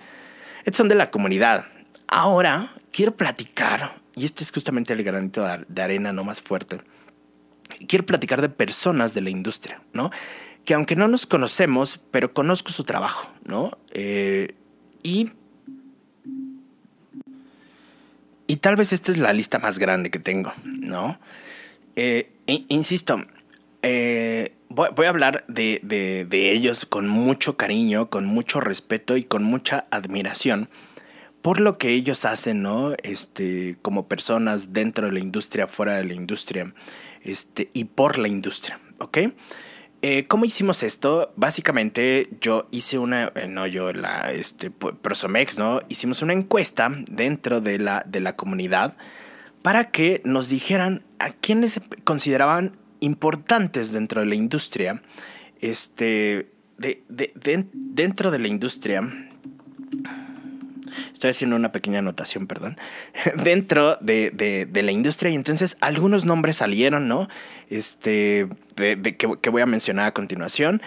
Estos son de la comunidad. Ahora quiero platicar, y este es justamente el granito de arena no más fuerte, quiero platicar de personas de la industria, ¿no? Que aunque no nos conocemos, pero conozco su trabajo, ¿no? Eh, y y tal vez esta es la lista más grande que tengo, ¿no? Eh, insisto, eh, voy, a hablar de, de, de, ellos con mucho cariño, con mucho respeto y con mucha admiración, por lo que ellos hacen, ¿no? Este, como personas dentro de la industria, fuera de la industria, este, y por la industria, ¿ok? Eh, ¿Cómo hicimos esto? Básicamente yo hice una, eh, no yo, la, este, Prosomex, ¿no? Hicimos una encuesta dentro de la, de la comunidad para que nos dijeran a quiénes consideraban importantes dentro de la industria, este, de, dentro de la industria, estoy haciendo una pequeña anotación, perdón, dentro de, la industria y entonces algunos nombres salieron, ¿no? Este, de, que, voy a mencionar a continuación.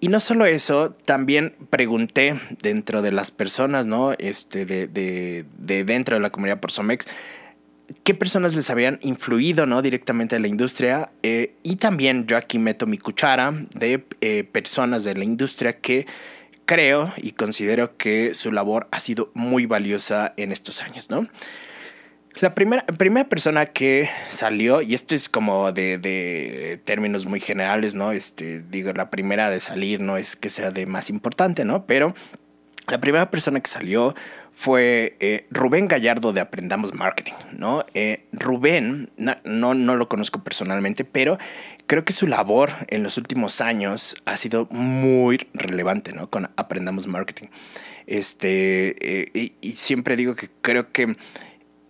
Y no solo eso, también pregunté dentro de las personas, ¿no? Este, de, de, dentro de la comunidad por Somex, qué personas les habían influido ¿no? directamente en la industria. Eh, y también yo aquí meto mi cuchara de eh, personas de la industria que creo y considero que su labor ha sido muy valiosa en estos años, ¿no? La primera, persona que salió, y esto es como de, de, términos muy generales, ¿no? Este, digo, la primera de salir no es que sea de más importante, ¿no? Pero la primera persona que salió fue eh, Rubén Gallardo de Aprendamos Marketing, ¿no? Eh, Rubén, no, no lo conozco personalmente, pero creo que su labor en los últimos años ha sido muy relevante, ¿no? Con Aprendamos Marketing. Este, eh, y, siempre digo que creo que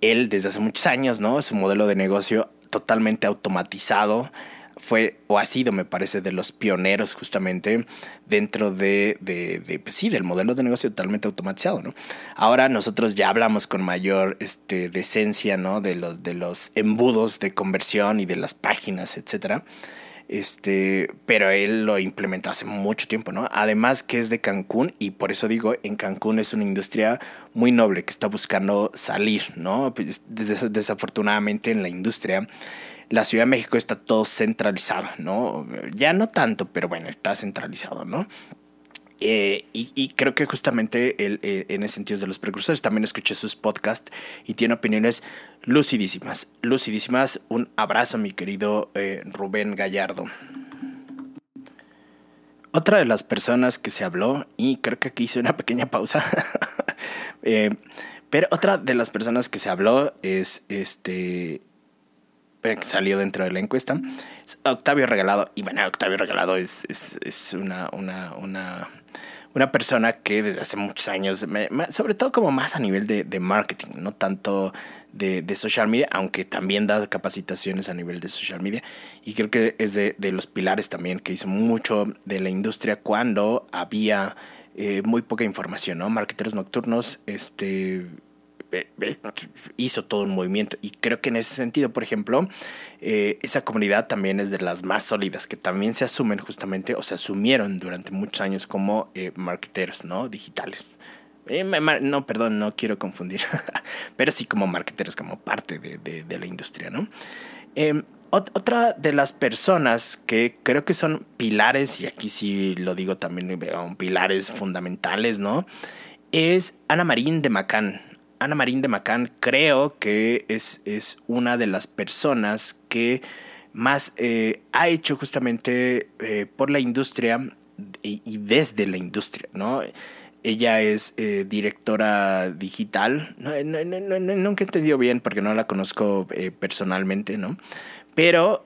él desde hace muchos años, ¿no? Su modelo de negocio totalmente automatizado fue o ha sido, me parece, de los pioneros justamente dentro de, pues sí, del modelo de negocio totalmente automatizado, ¿no? Ahora nosotros ya hablamos con mayor este, decencia, ¿no? De los, de los embudos de conversión y de las páginas, etcétera. Este, pero él lo implementó hace mucho tiempo, ¿no? Además que es de Cancún y por eso digo, en Cancún es una industria muy noble que está buscando salir, ¿no? Pues, desafortunadamente en la industria la Ciudad de México está todo centralizado, ¿no? Ya no tanto, pero bueno, está centralizado, ¿no? Eh, y, creo que justamente él, eh, en ese sentido de los precursores, también escuché sus podcasts y tiene opiniones lucidísimas, lucidísimas. Un abrazo, mi querido eh, Rubén Gallardo. Otra de las personas que se habló, y creo que aquí hice una pequeña pausa, pero otra de las personas que se habló es este salió dentro de la encuesta, es Octavio Regalado. Y bueno, Octavio Regalado es, es, una, una, una, una, persona que desde hace muchos años, sobre todo como más a nivel de, de marketing, no tanto de, de, social media, aunque también da capacitaciones a nivel de social media. Y creo que es de, de los pilares también que hizo mucho de la industria cuando había eh, muy poca información, ¿no? Marketeros nocturnos, este hizo todo un movimiento. Y creo que en ese sentido, por ejemplo, eh, esa comunidad también es de las más sólidas, que también se asumen justamente o se asumieron durante muchos años como eh, ¿no? digitales. Eh, no, perdón, no quiero confundir, pero sí como marketeros, como parte de, la industria. ¿no? Em, otra de las personas que creo que son pilares, y aquí sí lo digo también, pilares fundamentales, ¿no? Es Ana Marín de Macán. Ana Marín de Macán creo que es, es una de las personas que más eh, ha hecho justamente eh, por la industria y, desde la industria, ¿no? Ella es eh, directora digital. No, nunca he entendido bien porque no la conozco personalmente, ¿no? pero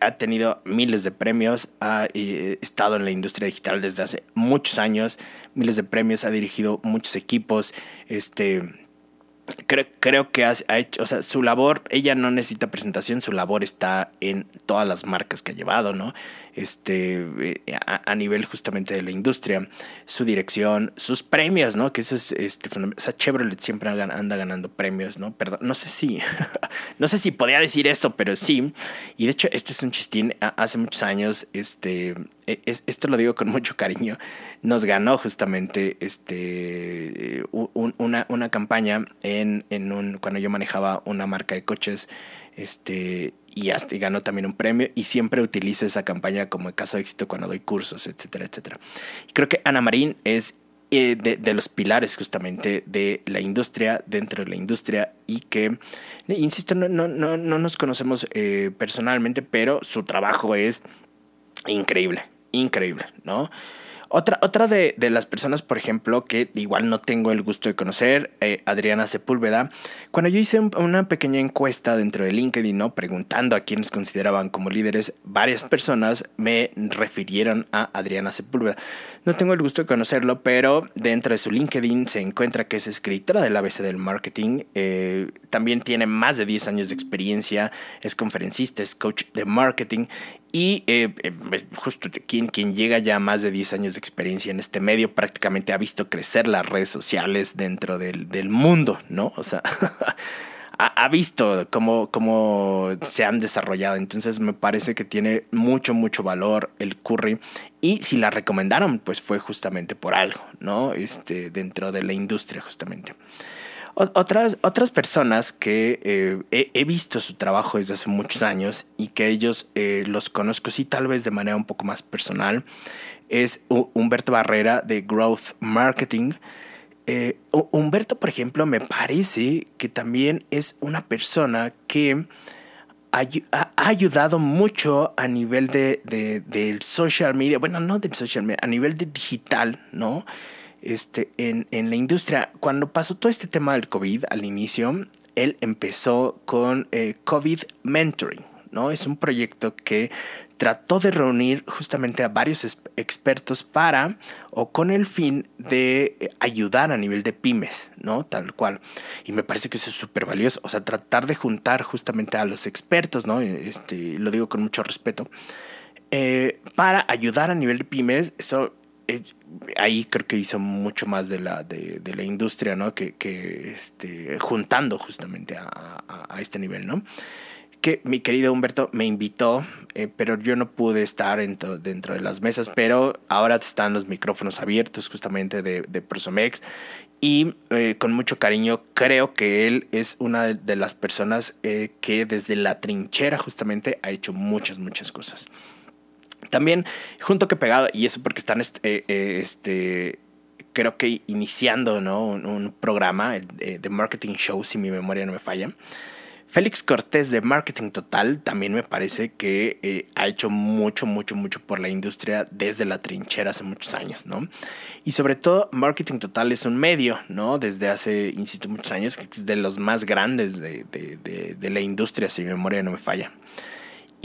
ha tenido miles de premios, ha estado en la industria digital desde hace muchos años, miles de premios, ha dirigido muchos equipos, este creo, creo que ha, hecho, o sea, su labor, ella no necesita presentación, su labor está en todas las marcas que ha llevado, ¿no? Este, eh, a, nivel justamente de la industria, su dirección, sus premios, ¿no? Que eso es, este, o sea, Chevrolet siempre anda ganando premios, ¿no? Perdón, no sé si, no sé si podía decir esto, pero sí. Y de hecho, este es un chistín, hace muchos años, este, e, esto lo digo con mucho cariño, nos ganó justamente este, una, una campaña en, en, un, cuando yo manejaba una marca de coches este, y, hasta, ganó también un premio y siempre utilizo esa campaña como caso de éxito cuando doy cursos, etcétera, etcétera. Y creo que Ana Marín es eh, de, los pilares justamente de la industria, dentro de la industria y que, insisto, no, no, no, no nos conocemos eh, personalmente, pero su trabajo es increíble increíble, ¿no? Otra, otra de, las personas, por ejemplo, que igual no tengo el gusto de conocer, eh, Adriana Sepúlveda, cuando yo hice una pequeña encuesta dentro de LinkedIn, ¿no? preguntando a quienes consideraban como líderes, varias personas me refirieron a Adriana Sepúlveda. No tengo el gusto de conocerlo, pero dentro de su LinkedIn se encuentra que es escritora del ABC del marketing, eh, también tiene más de 10 años de experiencia, es conferencista, es coach de marketing y eh, eh, justo quien, quien llega ya a más de 10 años de experiencia en este medio prácticamente ha visto crecer las redes sociales dentro del, del mundo, ¿no? O sea, ha, visto cómo, cómo se han desarrollado. Entonces me parece que tiene mucho, mucho valor el curry. Y si la recomendaron, pues fue justamente por algo, ¿no? Este, dentro de la industria, justamente. Otras, otras personas que eh, he, visto su trabajo desde hace muchos años y que ellos eh, los conozco, sí, tal vez de manera un poco más personal, es Humberto Barrera de Growth Marketing. Eh, Humberto, por ejemplo, me parece que también es una persona que ha, ayudado mucho a nivel de, de, del social media, bueno, no del social media, a nivel de digital, ¿no? Este, en, en la industria. Cuando pasó todo este tema del COVID al inicio, él empezó con eh, COVID Mentoring. ¿no? Es un proyecto que trató de reunir justamente a varios expertos para o con el fin de ayudar a nivel de pymes, ¿no? Tal cual. Y me parece que eso es súper valioso. O sea, tratar de juntar justamente a los expertos, ¿no? Este, lo digo con mucho respeto. Eh, para ayudar a nivel de pymes, eso eh, ahí creo que hizo mucho más de la, de, la industria, ¿no? Que, que este, juntando justamente a, a, este nivel, ¿no? Que mi querido Humberto me invitó, eh, pero yo no pude estar dentro, dentro de las mesas, pero ahora están los micrófonos abiertos justamente de, de Prosomex y eh, con mucho cariño creo que él es una de las personas que desde la trinchera justamente ha hecho muchas, muchas cosas. También, junto que pegado, y eso porque están, este, eh, este creo que iniciando ¿no? un, programa de Marketing Show, si mi memoria no me falla. Félix Cortés de Marketing Total también me parece que eh, ha hecho mucho, mucho, mucho por la industria desde la trinchera hace muchos años, ¿no? Y sobre todo, Marketing Total es un medio, ¿no? Desde hace, insisto, muchos años, que es de los más grandes de, de, de la industria, si mi memoria no me falla.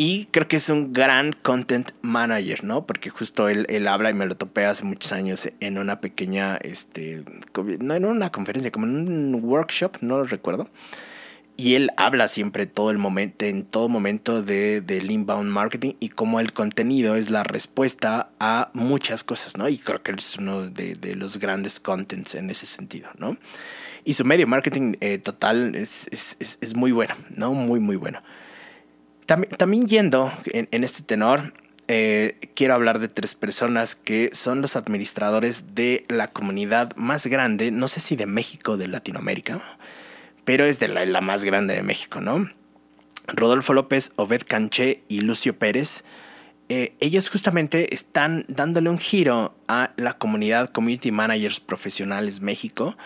Y creo que es un gran content manager, ¿no? Porque justo él, él habla y me lo topé hace muchos años en una pequeña, este, no en una conferencia, como en un workshop, no lo recuerdo. Y él habla siempre todo el momento, en todo momento de, del inbound marketing y cómo el contenido es la respuesta a muchas cosas, ¿no? Y creo que él es uno de, de los grandes contents en ese sentido, ¿no? Y su medio marketing eh, total es, es, es, es muy bueno, ¿no? Muy, muy bueno. También, yendo en, este tenor, eh, quiero hablar de tres personas que son los administradores de la comunidad más grande, no sé si de México o de Latinoamérica, pero es de la, más grande de México, ¿no? Rodolfo López, Obed Canché y Lucio Pérez. Eh, ellos justamente están dándole un giro a la comunidad Community Managers Profesionales México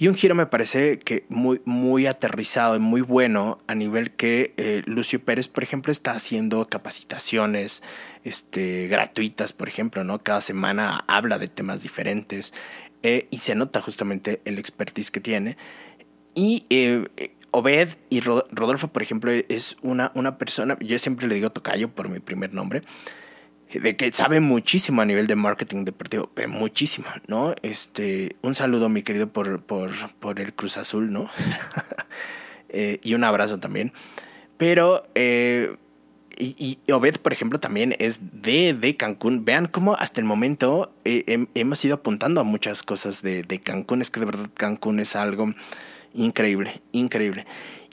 y un giro me parece que muy, muy aterrizado y muy bueno a nivel que eh, Lucio Pérez, por ejemplo, está haciendo capacitaciones este, gratuitas, por ejemplo, ¿no? Cada semana habla de temas diferentes eh, y se nota justamente el expertise que tiene. Y eh, Obed y Rodolfo, por ejemplo, es una, una persona, yo siempre le digo Tocayo por mi primer nombre, de que sabe muchísimo a nivel de marketing deportivo, muchísimo, ¿no? Este, un saludo, mi querido, por, por, por el Cruz Azul, ¿no? Eh, y un abrazo también. Pero, eh, y, Obed, por ejemplo, también es de, de Cancún. Vean cómo hasta el momento eh, hemos ido apuntando a muchas cosas de, de Cancún. Es que de verdad Cancún es algo increíble, increíble.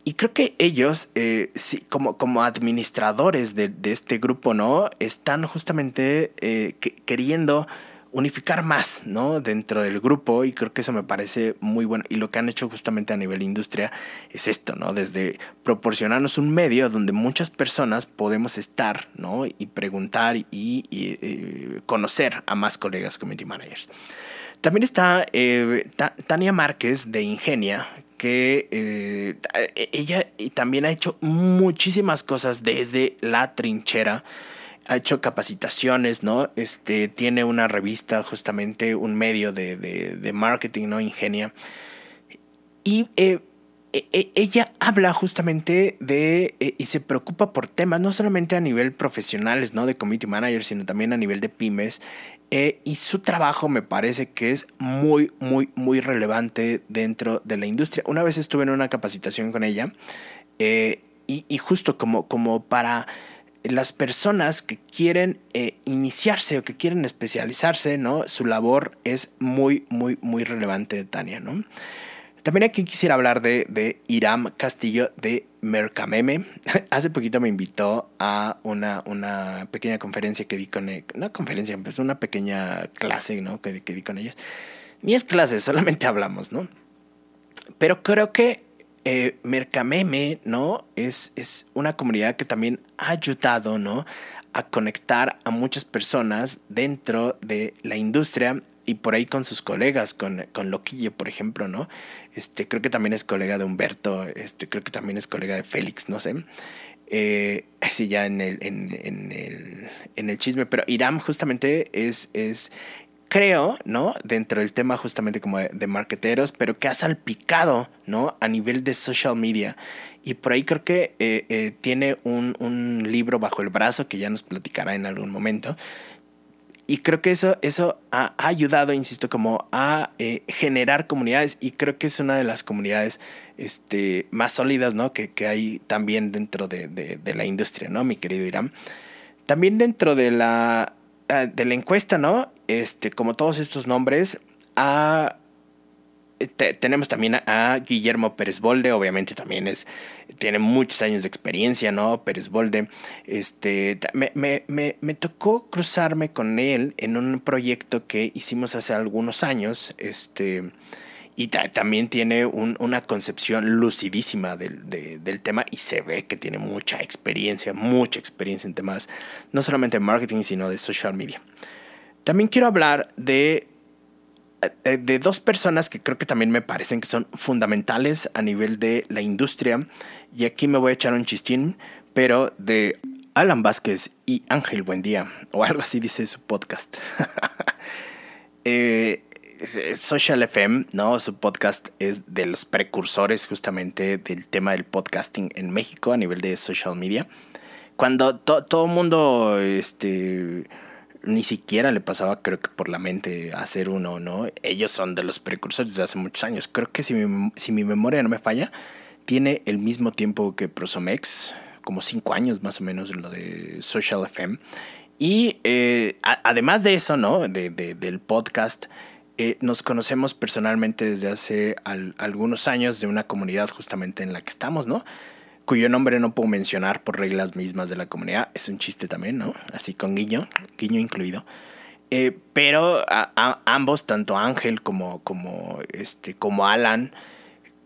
Y creo que ellos, eh, como, como administradores de, este grupo, ¿no? Están justamente eh, queriendo unificar más, ¿no? Dentro del grupo y creo que eso me parece muy bueno. Y lo que han hecho justamente a nivel industria es esto, ¿no? Desde proporcionarnos un medio donde muchas personas podemos estar, ¿no? Y preguntar y, eh, conocer a más colegas community managers. También está Tania Márquez de Ingenia, que eh, ella también ha hecho muchísimas cosas desde la trinchera. ha hecho capacitaciones, ¿no? Este, tiene una revista, justamente un medio de, de, marketing, ¿no? Ingenia. Y eh, e, e, ella habla justamente de eh, y se preocupa por temas no solamente a nivel profesionales, ¿no? De community manager, sino también a nivel de pymes. Eh, y su trabajo me parece que es muy, muy, muy relevante dentro de la industria. Una vez estuve en una capacitación con ella y, y, justo como, como para las personas que quieren eh, iniciarse o que quieren especializarse, ¿no? Su labor es muy, muy, muy relevante, Tania, ¿no? También aquí quisiera hablar de, de Iram Castillo de Mercameme. Hace poquito me invitó a una, una pequeña conferencia que di con él. Una conferencia, pues una pequeña clase, ¿no? Que, que di con ellos. Ni es clase, solamente hablamos, ¿no? Pero creo que eh, Mercameme, ¿no? Es, es una comunidad que también ha ayudado, ¿no? A conectar a muchas personas dentro de la industria y por ahí con sus colegas, con, con Loquillo, por ejemplo, ¿no? Este, creo que también es colega de Humberto, este, creo que también es colega de Félix, no sé. Eh, sí, ya en el, en, en, el, en el chisme, pero Iram justamente es, es creo, ¿no? Dentro del tema justamente como de, marketeros, pero que ha salpicado, ¿no? A nivel de social media. Y por ahí creo que eh, eh, tiene un, un, libro bajo el brazo que ya nos platicará en algún momento. Y creo que eso, eso ha, ayudado, insisto, como a eh, generar comunidades. Y creo que es una de las comunidades este, más sólidas, ¿no? Que, que hay también dentro de, de, de la industria, ¿no? Mi querido Irán. También dentro de la Ah, de la encuesta, ¿no? Este, como todos estos nombres, a, tenemos también a, Guillermo Pérez Bolde, obviamente también es, tiene muchos años de experiencia, ¿no? Pérez Bolde. Este, me, me, me, me tocó cruzarme con él en un proyecto que hicimos hace algunos años, este y también tiene una concepción lucidísima del, del, tema y se ve que tiene mucha experiencia, mucha experiencia en temas, no solamente de marketing, sino de social media. También quiero hablar de, de, de dos personas que creo que también me parecen que son fundamentales a nivel de la industria. Y aquí me voy a echar un chistín, pero de Alan Vázquez y Ángel Buendía, o algo así dice su podcast. eh, Social FM, ¿no? Su podcast es de los precursores justamente del tema del podcasting en México a nivel de social media. Cuando todo el mundo, este, ni siquiera le pasaba, creo que por la mente hacer uno, ¿no? Ellos son de los precursores de hace muchos años. Creo que si mi, si mi memoria no me falla, tiene el mismo tiempo que Prosomex, como cinco años más o menos lo de Social FM. Y eh, además de eso, ¿no? De, de, del podcast, eh, nos conocemos personalmente desde hace algunos años de una comunidad justamente en la que estamos, ¿no? Cuyo nombre no puedo mencionar por reglas mismas de la comunidad. Es un chiste también, ¿no? Así con guiño, guiño incluido. Eh, pero ambos, tanto Ángel como, como, este, como Alan,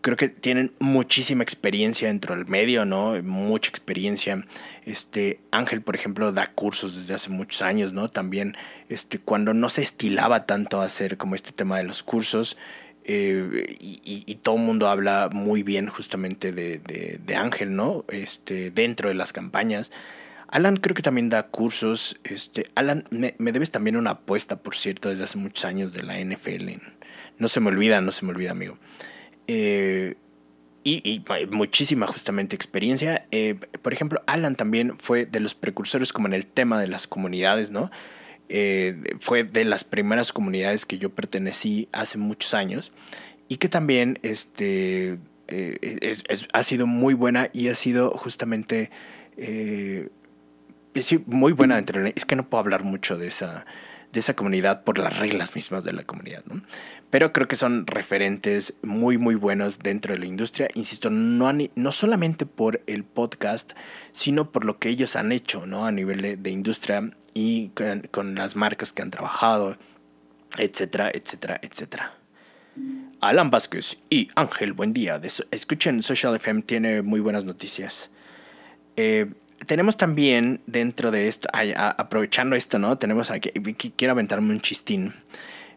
creo que tienen muchísima experiencia dentro del medio, ¿no? Mucha experiencia. Este, Ángel, por ejemplo, da cursos desde hace muchos años, ¿no? También, este, cuando no se estilaba tanto hacer como este tema de los cursos, eh, y, todo el mundo habla muy bien justamente de, de, Ángel, ¿no? Este, dentro de las campañas. Alan creo que también da cursos. Este, Alan, me, debes también una apuesta, por cierto, desde hace muchos años de la NFL. No se me olvida, no se me olvida, amigo. Eh, y, muchísima justamente experiencia. Eh, por ejemplo, Alan también fue de los precursores como en el tema de las comunidades, ¿no? Eh, fue de las primeras comunidades que yo pertenecí hace muchos años y que también este, ha sido muy buena y ha sido justamente muy buena entre es que no puedo hablar mucho de esa de esa comunidad por las reglas mismas de la comunidad, ¿no? pero creo que son referentes muy muy buenos dentro de la industria. Insisto, no, no solamente por el podcast, sino por lo que ellos han hecho ¿no? a nivel de, industria y con, las marcas que han trabajado, etcétera, etcétera, etcétera. Alan Vázquez y Ángel, buen día. escuchen, Social FM tiene muy buenas noticias. Eh, tenemos también dentro de esto, aprovechando esto, ¿no? Tenemos aquí, quiero aventarme un chistín.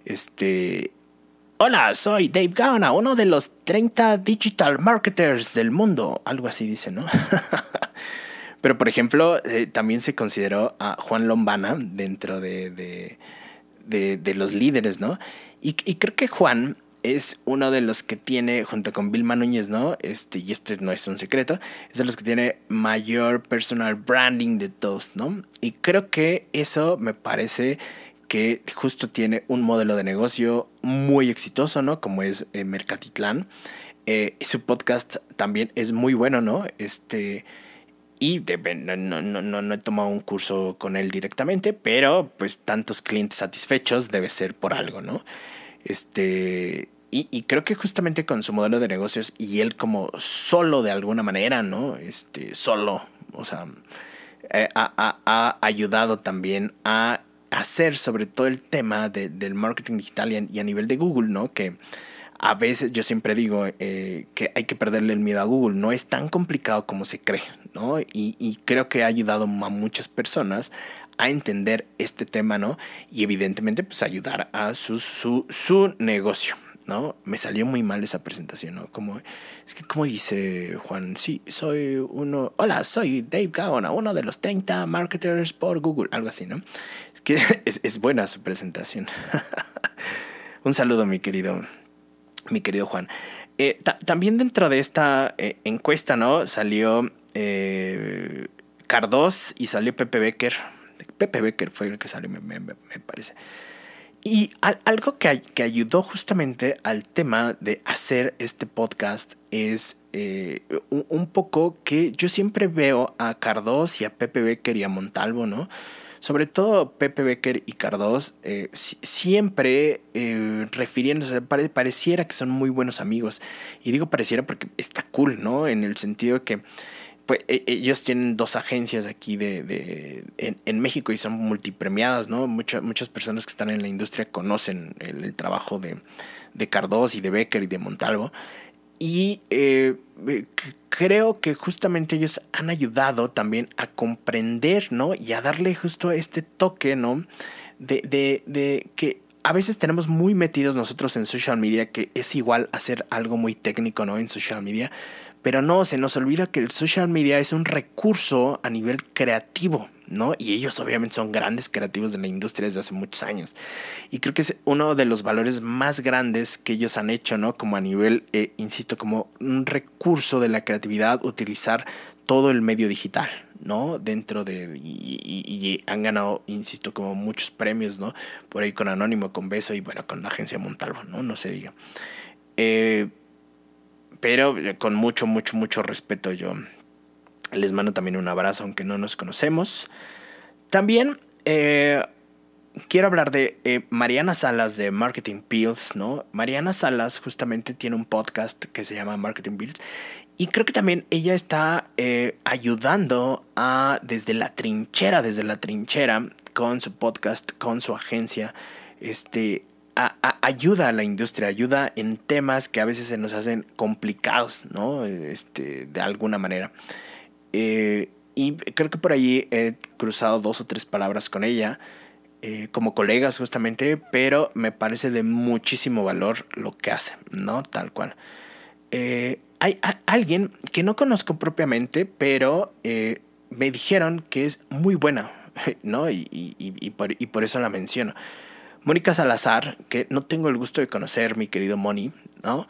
Este, Hola, soy Dave Gauna, uno de los 30 digital marketers del mundo. Algo así dice, ¿no? Pero, por ejemplo, eh, también se consideró a Juan Lombana dentro de, de, de, los líderes, ¿no? Y, y, creo que Juan es uno de los que tiene, junto con Vilma Núñez, ¿no? Este, y este no es un secreto, es de los que tiene mayor personal branding de todos, ¿no? Y creo que eso me parece que justo tiene un modelo de negocio muy exitoso, ¿no? Como es eh, Mercatitlán. Eh, su podcast también es muy bueno, ¿no? Este, y no, no, no, no, he tomado un curso con él directamente, pero pues tantos clientes satisfechos debe ser por algo, ¿no? Este, y, y, creo que justamente con su modelo de negocios y él como solo de alguna manera, ¿no? Este, solo, o sea, eh, ha, ha, ayudado también a hacer sobre todo el tema de, del marketing digital y a, y a, nivel de Google, ¿no? Que a veces yo siempre digo eh, que hay que perderle el miedo a Google, no es tan complicado como se cree, ¿no? Y, y creo que ha ayudado a muchas personas a entender este tema, ¿no? Y evidentemente, pues ayudar a su, su, su negocio, ¿no? Me salió muy mal esa presentación, ¿no? Como, es que, como dice Juan, sí, soy uno, hola, soy Dave Gaona, uno de los 30 marketers por Google, algo así, ¿no? Es que es, es buena su presentación. Un saludo, mi querido, mi querido Juan. Eh, también dentro de esta eh, encuesta, ¿no? Salió eh, Cardos y salió Pepe Becker. Pepe Becker fue el que salió, me, me, me parece. Y algo que, que, ayudó justamente al tema de hacer este podcast es eh, un, poco que yo siempre veo a Cardos y a Pepe Becker y a Montalvo, ¿no? Sobre todo Pepe Becker y Cardos, eh, siempre eh, refiriéndose, pare, pareciera que son muy buenos amigos. Y digo pareciera porque está cool, ¿no? En el sentido que pues e, ellos tienen dos agencias aquí de, de en, México y son multipremiadas, ¿no? Muchas, muchas personas que están en la industria conocen el, trabajo de, de Cardos y de Becker y de Montalvo. Y eh, creo que justamente ellos han ayudado también a comprender, ¿no? Y a darle justo este toque, ¿no? De, de, de que a veces tenemos muy metidos nosotros en social media, que es igual hacer algo muy técnico, ¿no? En social media. Pero no, se nos olvida que el social media es un recurso a nivel creativo, ¿no? Y ellos obviamente son grandes creativos de la industria desde hace muchos años. Y creo que es uno de los valores más grandes que ellos han hecho, ¿no? Como a nivel, eh, insisto, como un recurso de la creatividad, utilizar todo el medio digital, ¿no? Dentro de... Y, y, han ganado, insisto, como muchos premios, ¿no? Por ahí con Anónimo, con Beso y bueno, con la agencia Montalvo, ¿no? No se diga. Eh, pero eh, con mucho, mucho, mucho respeto yo les mando también un abrazo aunque no nos conocemos. También eh, quiero hablar de Mariana Salas de Marketing Pills, ¿no? Mariana Salas justamente tiene un podcast que se llama Marketing Pills y creo que también ella está eh, ayudando a desde la trinchera, desde la trinchera con su podcast, con su agencia, este, ayuda a la industria, ayuda en temas que a veces se nos hacen complicados, ¿no? Este, de alguna manera. Eh, y creo que por allí he cruzado dos o tres palabras con ella, eh, como colegas justamente, pero me parece de muchísimo valor lo que hace, ¿no? Tal cual. Eh, hay, alguien que no conozco propiamente, pero eh, me dijeron que es muy buena, ¿no? Y, y, y, por, y por eso la menciono. Mónica Salazar, que no tengo el gusto de conocer, mi querido Moni, ¿no?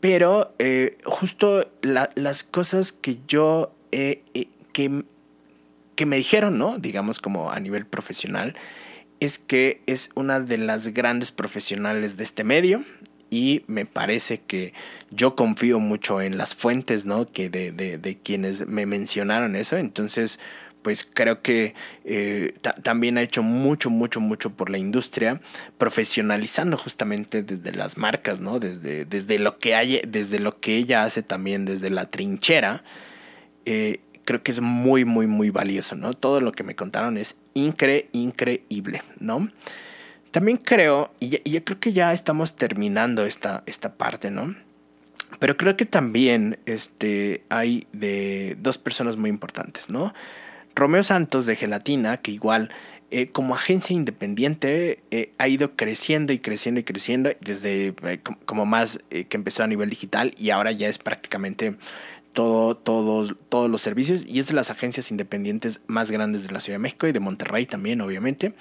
Pero eh, justo la, las cosas que yo, que, que me dijeron, ¿no? Digamos como a nivel profesional, es que es una de las grandes profesionales de este medio y me parece que yo confío mucho en las fuentes, ¿no? Que de, de, quienes me mencionaron eso, entonces pues creo que eh, también ha hecho mucho, mucho, mucho por la industria, profesionalizando justamente desde las marcas, ¿no? Desde, desde, lo, que hay, desde lo que ella hace también desde la trinchera. Eh, creo que es muy, muy, muy valioso, ¿no? Todo lo que me contaron es incre, increíble, ¿no? También creo, y, yo creo que ya estamos terminando esta, esta parte, ¿no? Pero creo que también este, hay de dos personas muy importantes, ¿no? Romeo Santos de Gelatina, que igual eh, como agencia independiente eh, ha ido creciendo y creciendo y creciendo desde eh, como más que empezó a nivel digital y ahora ya es prácticamente todo, todos, todos los servicios y es de las agencias independientes más grandes de la Ciudad de México y de Monterrey también, obviamente.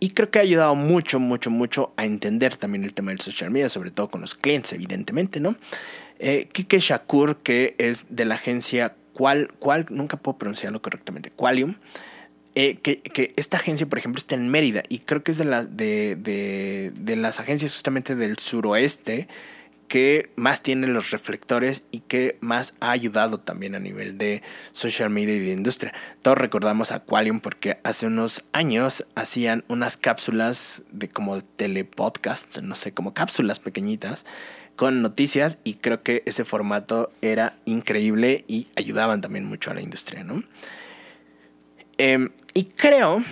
Y creo que ha ayudado mucho, mucho, mucho a entender también el tema del social media, sobre todo con los clientes, evidentemente, ¿no? Kike Shakur, que es de la agencia Qual, Qual, nunca puedo pronunciarlo correctamente, Qualium, eh, que, esta agencia, por ejemplo, está en Mérida y creo que es de, la, de, de, las agencias justamente del suroeste que más tiene los reflectores y que más ha ayudado también a nivel de social media y de industria. Todos recordamos a Qualium porque hace unos años hacían unas cápsulas de como telepodcast, no sé, como cápsulas pequeñitas con noticias y creo que ese formato era increíble y ayudaban también mucho a la industria, ¿no? Em, y creo,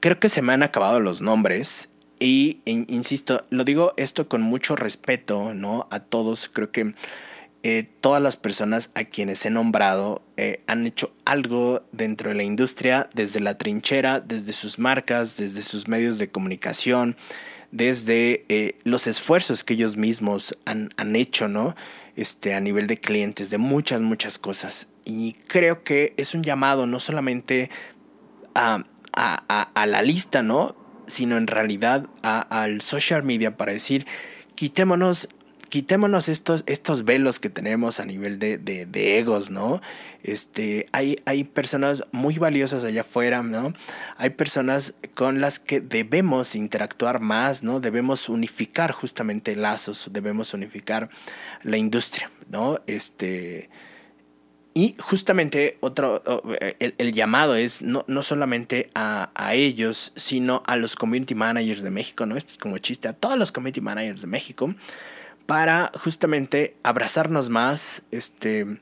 creo que se me han acabado los nombres. Y insisto, lo digo esto con mucho respeto, ¿no? A todos. Creo que eh, todas las personas a quienes he nombrado eh, han hecho algo dentro de la industria, desde la trinchera, desde sus marcas, desde sus medios de comunicación, desde eh, los esfuerzos que ellos mismos han, han hecho, ¿no? Este, a nivel de clientes, de muchas, muchas cosas. Y creo que es un llamado no solamente a, la lista, ¿no? Sino en realidad al social media para decir, quitémonos estos, estos velos que tenemos a nivel de, de, egos, ¿no? Este, hay, hay personas muy valiosas allá afuera, ¿no? Hay personas con las que debemos interactuar más, ¿no? Debemos unificar justamente lazos, debemos unificar la industria, ¿no? Este, y justamente otro, el, llamado es no, no solamente a, a, ellos, sino a los community managers de México, ¿no? Esto es como chiste, a todos los community managers de México, para justamente abrazarnos más, este,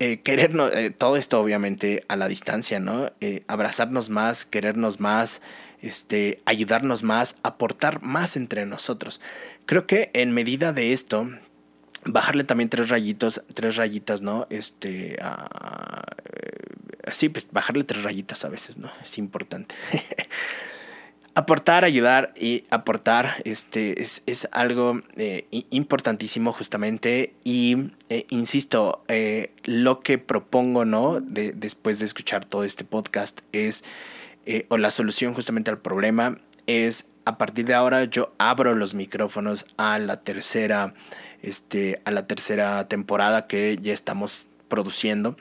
eh, querernos, eh, todo esto obviamente a la distancia, ¿no? Eh, abrazarnos más, querernos más, este, ayudarnos más, aportar más entre nosotros. Creo que en medida de esto, bajarle también tres rayitos, tres rayitas, ¿no? Este, sí, pues bajarle tres rayitas a veces, ¿no? Es importante. aportar, ayudar y aportar este, es, es algo eh, importantísimo justamente y eh, insisto, eh, lo que propongo ¿no? De, después de escuchar todo este podcast es, o la solución justamente al problema es a partir de ahora yo abro los micrófonos a la tercera, este, a la tercera temporada que ya estamos produciendo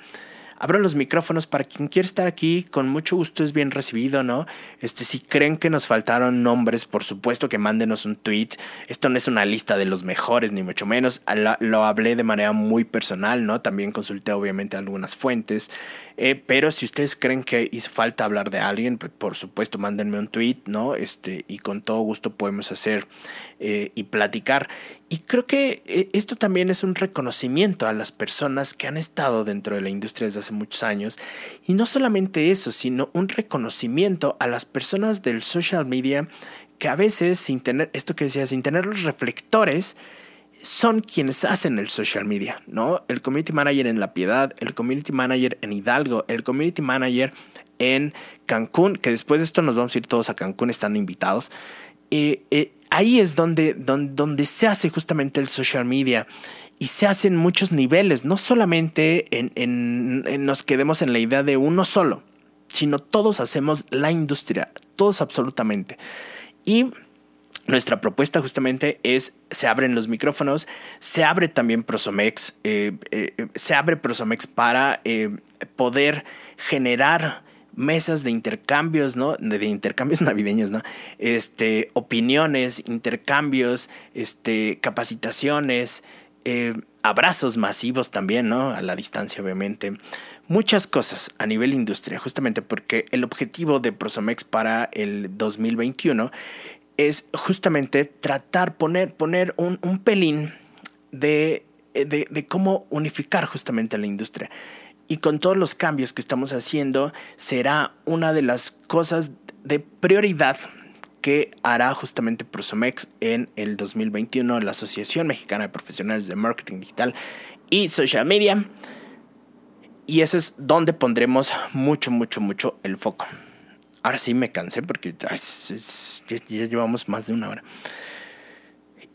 abro los micrófonos para quien quiera estar aquí, con mucho gusto es bien recibido, ¿no? Este, si creen que nos faltaron nombres, por supuesto que mándenos un tweet. Esto no es una lista de los mejores, ni mucho menos. Lo hablé de manera muy personal, ¿no? También consulté obviamente algunas fuentes. Eh, pero si ustedes creen que hizo falta hablar de alguien, pues, por supuesto, mándenme un tweet, ¿no? Este, y con todo gusto podemos hacer eh, y platicar. Y creo que eh, esto también es un reconocimiento a las personas que han estado dentro de la industria desde hace muchos años. Y no solamente eso, sino un reconocimiento a las personas del social media que a veces, sin tener, esto que decía, sin tener los reflectores, son quienes hacen el social media, ¿no? El community manager en La Piedad, el community manager en Hidalgo, el community manager en Cancún, que después de esto nos vamos a ir todos a Cancún, están invitados. Eh, eh, ahí es donde, donde, se hace justamente el social media y se hace en muchos niveles, no solamente en, en, nos quedemos en la idea de uno solo, sino todos hacemos la industria, todos absolutamente. Y nuestra propuesta justamente es, se abren los micrófonos, se abre también Prosomex, eh, se abre Prosomex para poder generar mesas de intercambios, ¿no? De, intercambios navideños, ¿no? Este, opiniones, intercambios, este, capacitaciones, abrazos masivos también, ¿no? A la distancia, obviamente. Muchas cosas a nivel industria, justamente porque el objetivo de Prosomex para el 2021 es justamente tratar, poner, poner un, pelín de, de, cómo unificar justamente la industria. Y con todos los cambios que estamos haciendo, será una de las cosas de prioridad que hará justamente Prosomex en el 2021, la Asociación Mexicana de Profesionales de Marketing Digital y Social Media. Y eso es donde pondremos mucho, mucho, mucho el foco. ahora sí me cansé porque ya, llevamos más de una hora.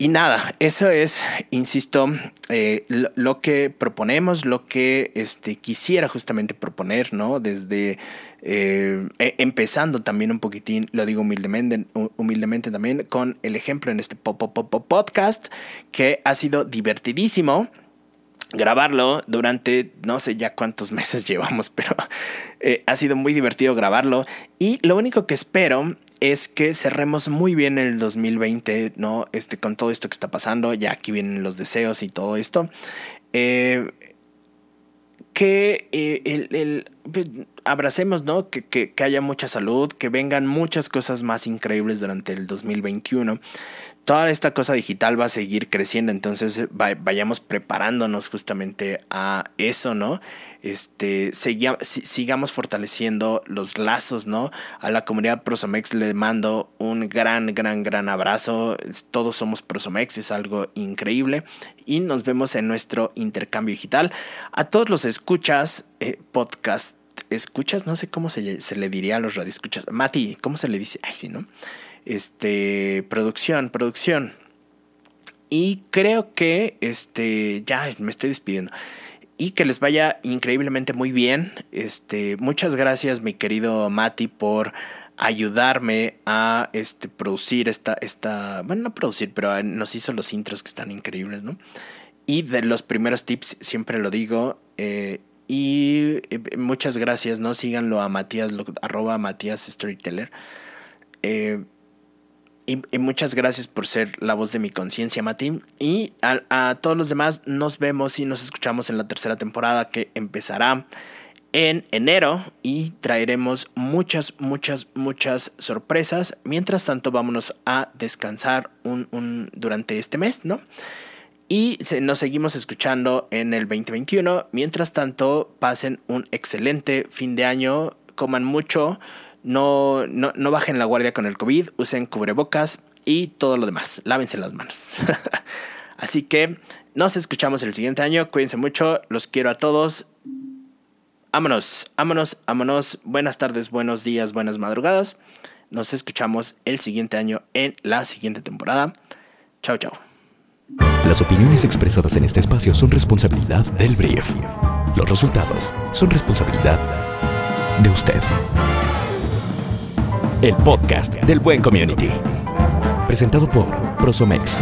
Y nada, eso es, insisto, eh, lo, que proponemos, lo que este, quisiera justamente proponer, ¿no? Desde eh, e, empezando también un poquitín, lo digo humildemente, humildemente también, con el ejemplo en este pop, pop, podcast, que ha sido divertidísimo grabarlo durante no sé ya cuántos meses llevamos, pero eh, ha sido muy divertido grabarlo. Y lo único que espero es que cerremos muy bien el 2020, ¿no? Este, con todo esto que está pasando, ya aquí vienen los deseos y todo esto. Eh, que eh, el, pues, abracemos, ¿no? Que, que, que, haya mucha salud, que vengan muchas cosas más increíbles durante el 2021 toda esta cosa digital va a seguir creciendo, entonces vayamos preparándonos justamente a eso, ¿no? Este, sigamos fortaleciendo los lazos, ¿no? A la comunidad Prosomex le mando un gran, gran, gran abrazo. Todos somos Prosomex, es algo increíble. Y nos vemos en nuestro intercambio digital. A todos los escuchas, eh, podcast, escuchas, no sé cómo se, se le diría a los radioescuchas. Mati, ¿cómo se le dice? Ay, sí, ¿no? Este, producción, producción. Y creo que, este, ya me estoy despidiendo. Y que les vaya increíblemente muy bien. Este, muchas gracias, mi querido Mati, por ayudarme a este, producir esta, esta, bueno, no producir, pero nos hizo los intros que están increíbles, ¿no? Y de los primeros tips, siempre lo digo, eh, y eh, muchas gracias, ¿no? Síganlo a Matías, arroba Matías Storyteller. Eh, y, muchas gracias por ser la voz de mi conciencia, Mati. Y a, todos los demás nos vemos y nos escuchamos en la tercera temporada que empezará en enero y traeremos muchas, muchas, muchas sorpresas. Mientras tanto, vámonos a descansar un, durante este mes, ¿no? Y nos seguimos escuchando en el 2021. Mientras tanto, pasen un excelente fin de año, coman mucho no, no, no bajen la guardia con el COVID, usen cubrebocas y todo lo demás. Lávense las manos. Así que nos escuchamos el siguiente año. Cuídense mucho. Los quiero a todos. Vámonos, vámonos, vámonos. Buenas tardes, buenos días, buenas madrugadas. Nos escuchamos el siguiente año en la siguiente temporada. Chao, chao. Las opiniones expresadas en este espacio son responsabilidad del brief. Los resultados son responsabilidad de usted el podcast del Buen Community. Presentado por Prosomex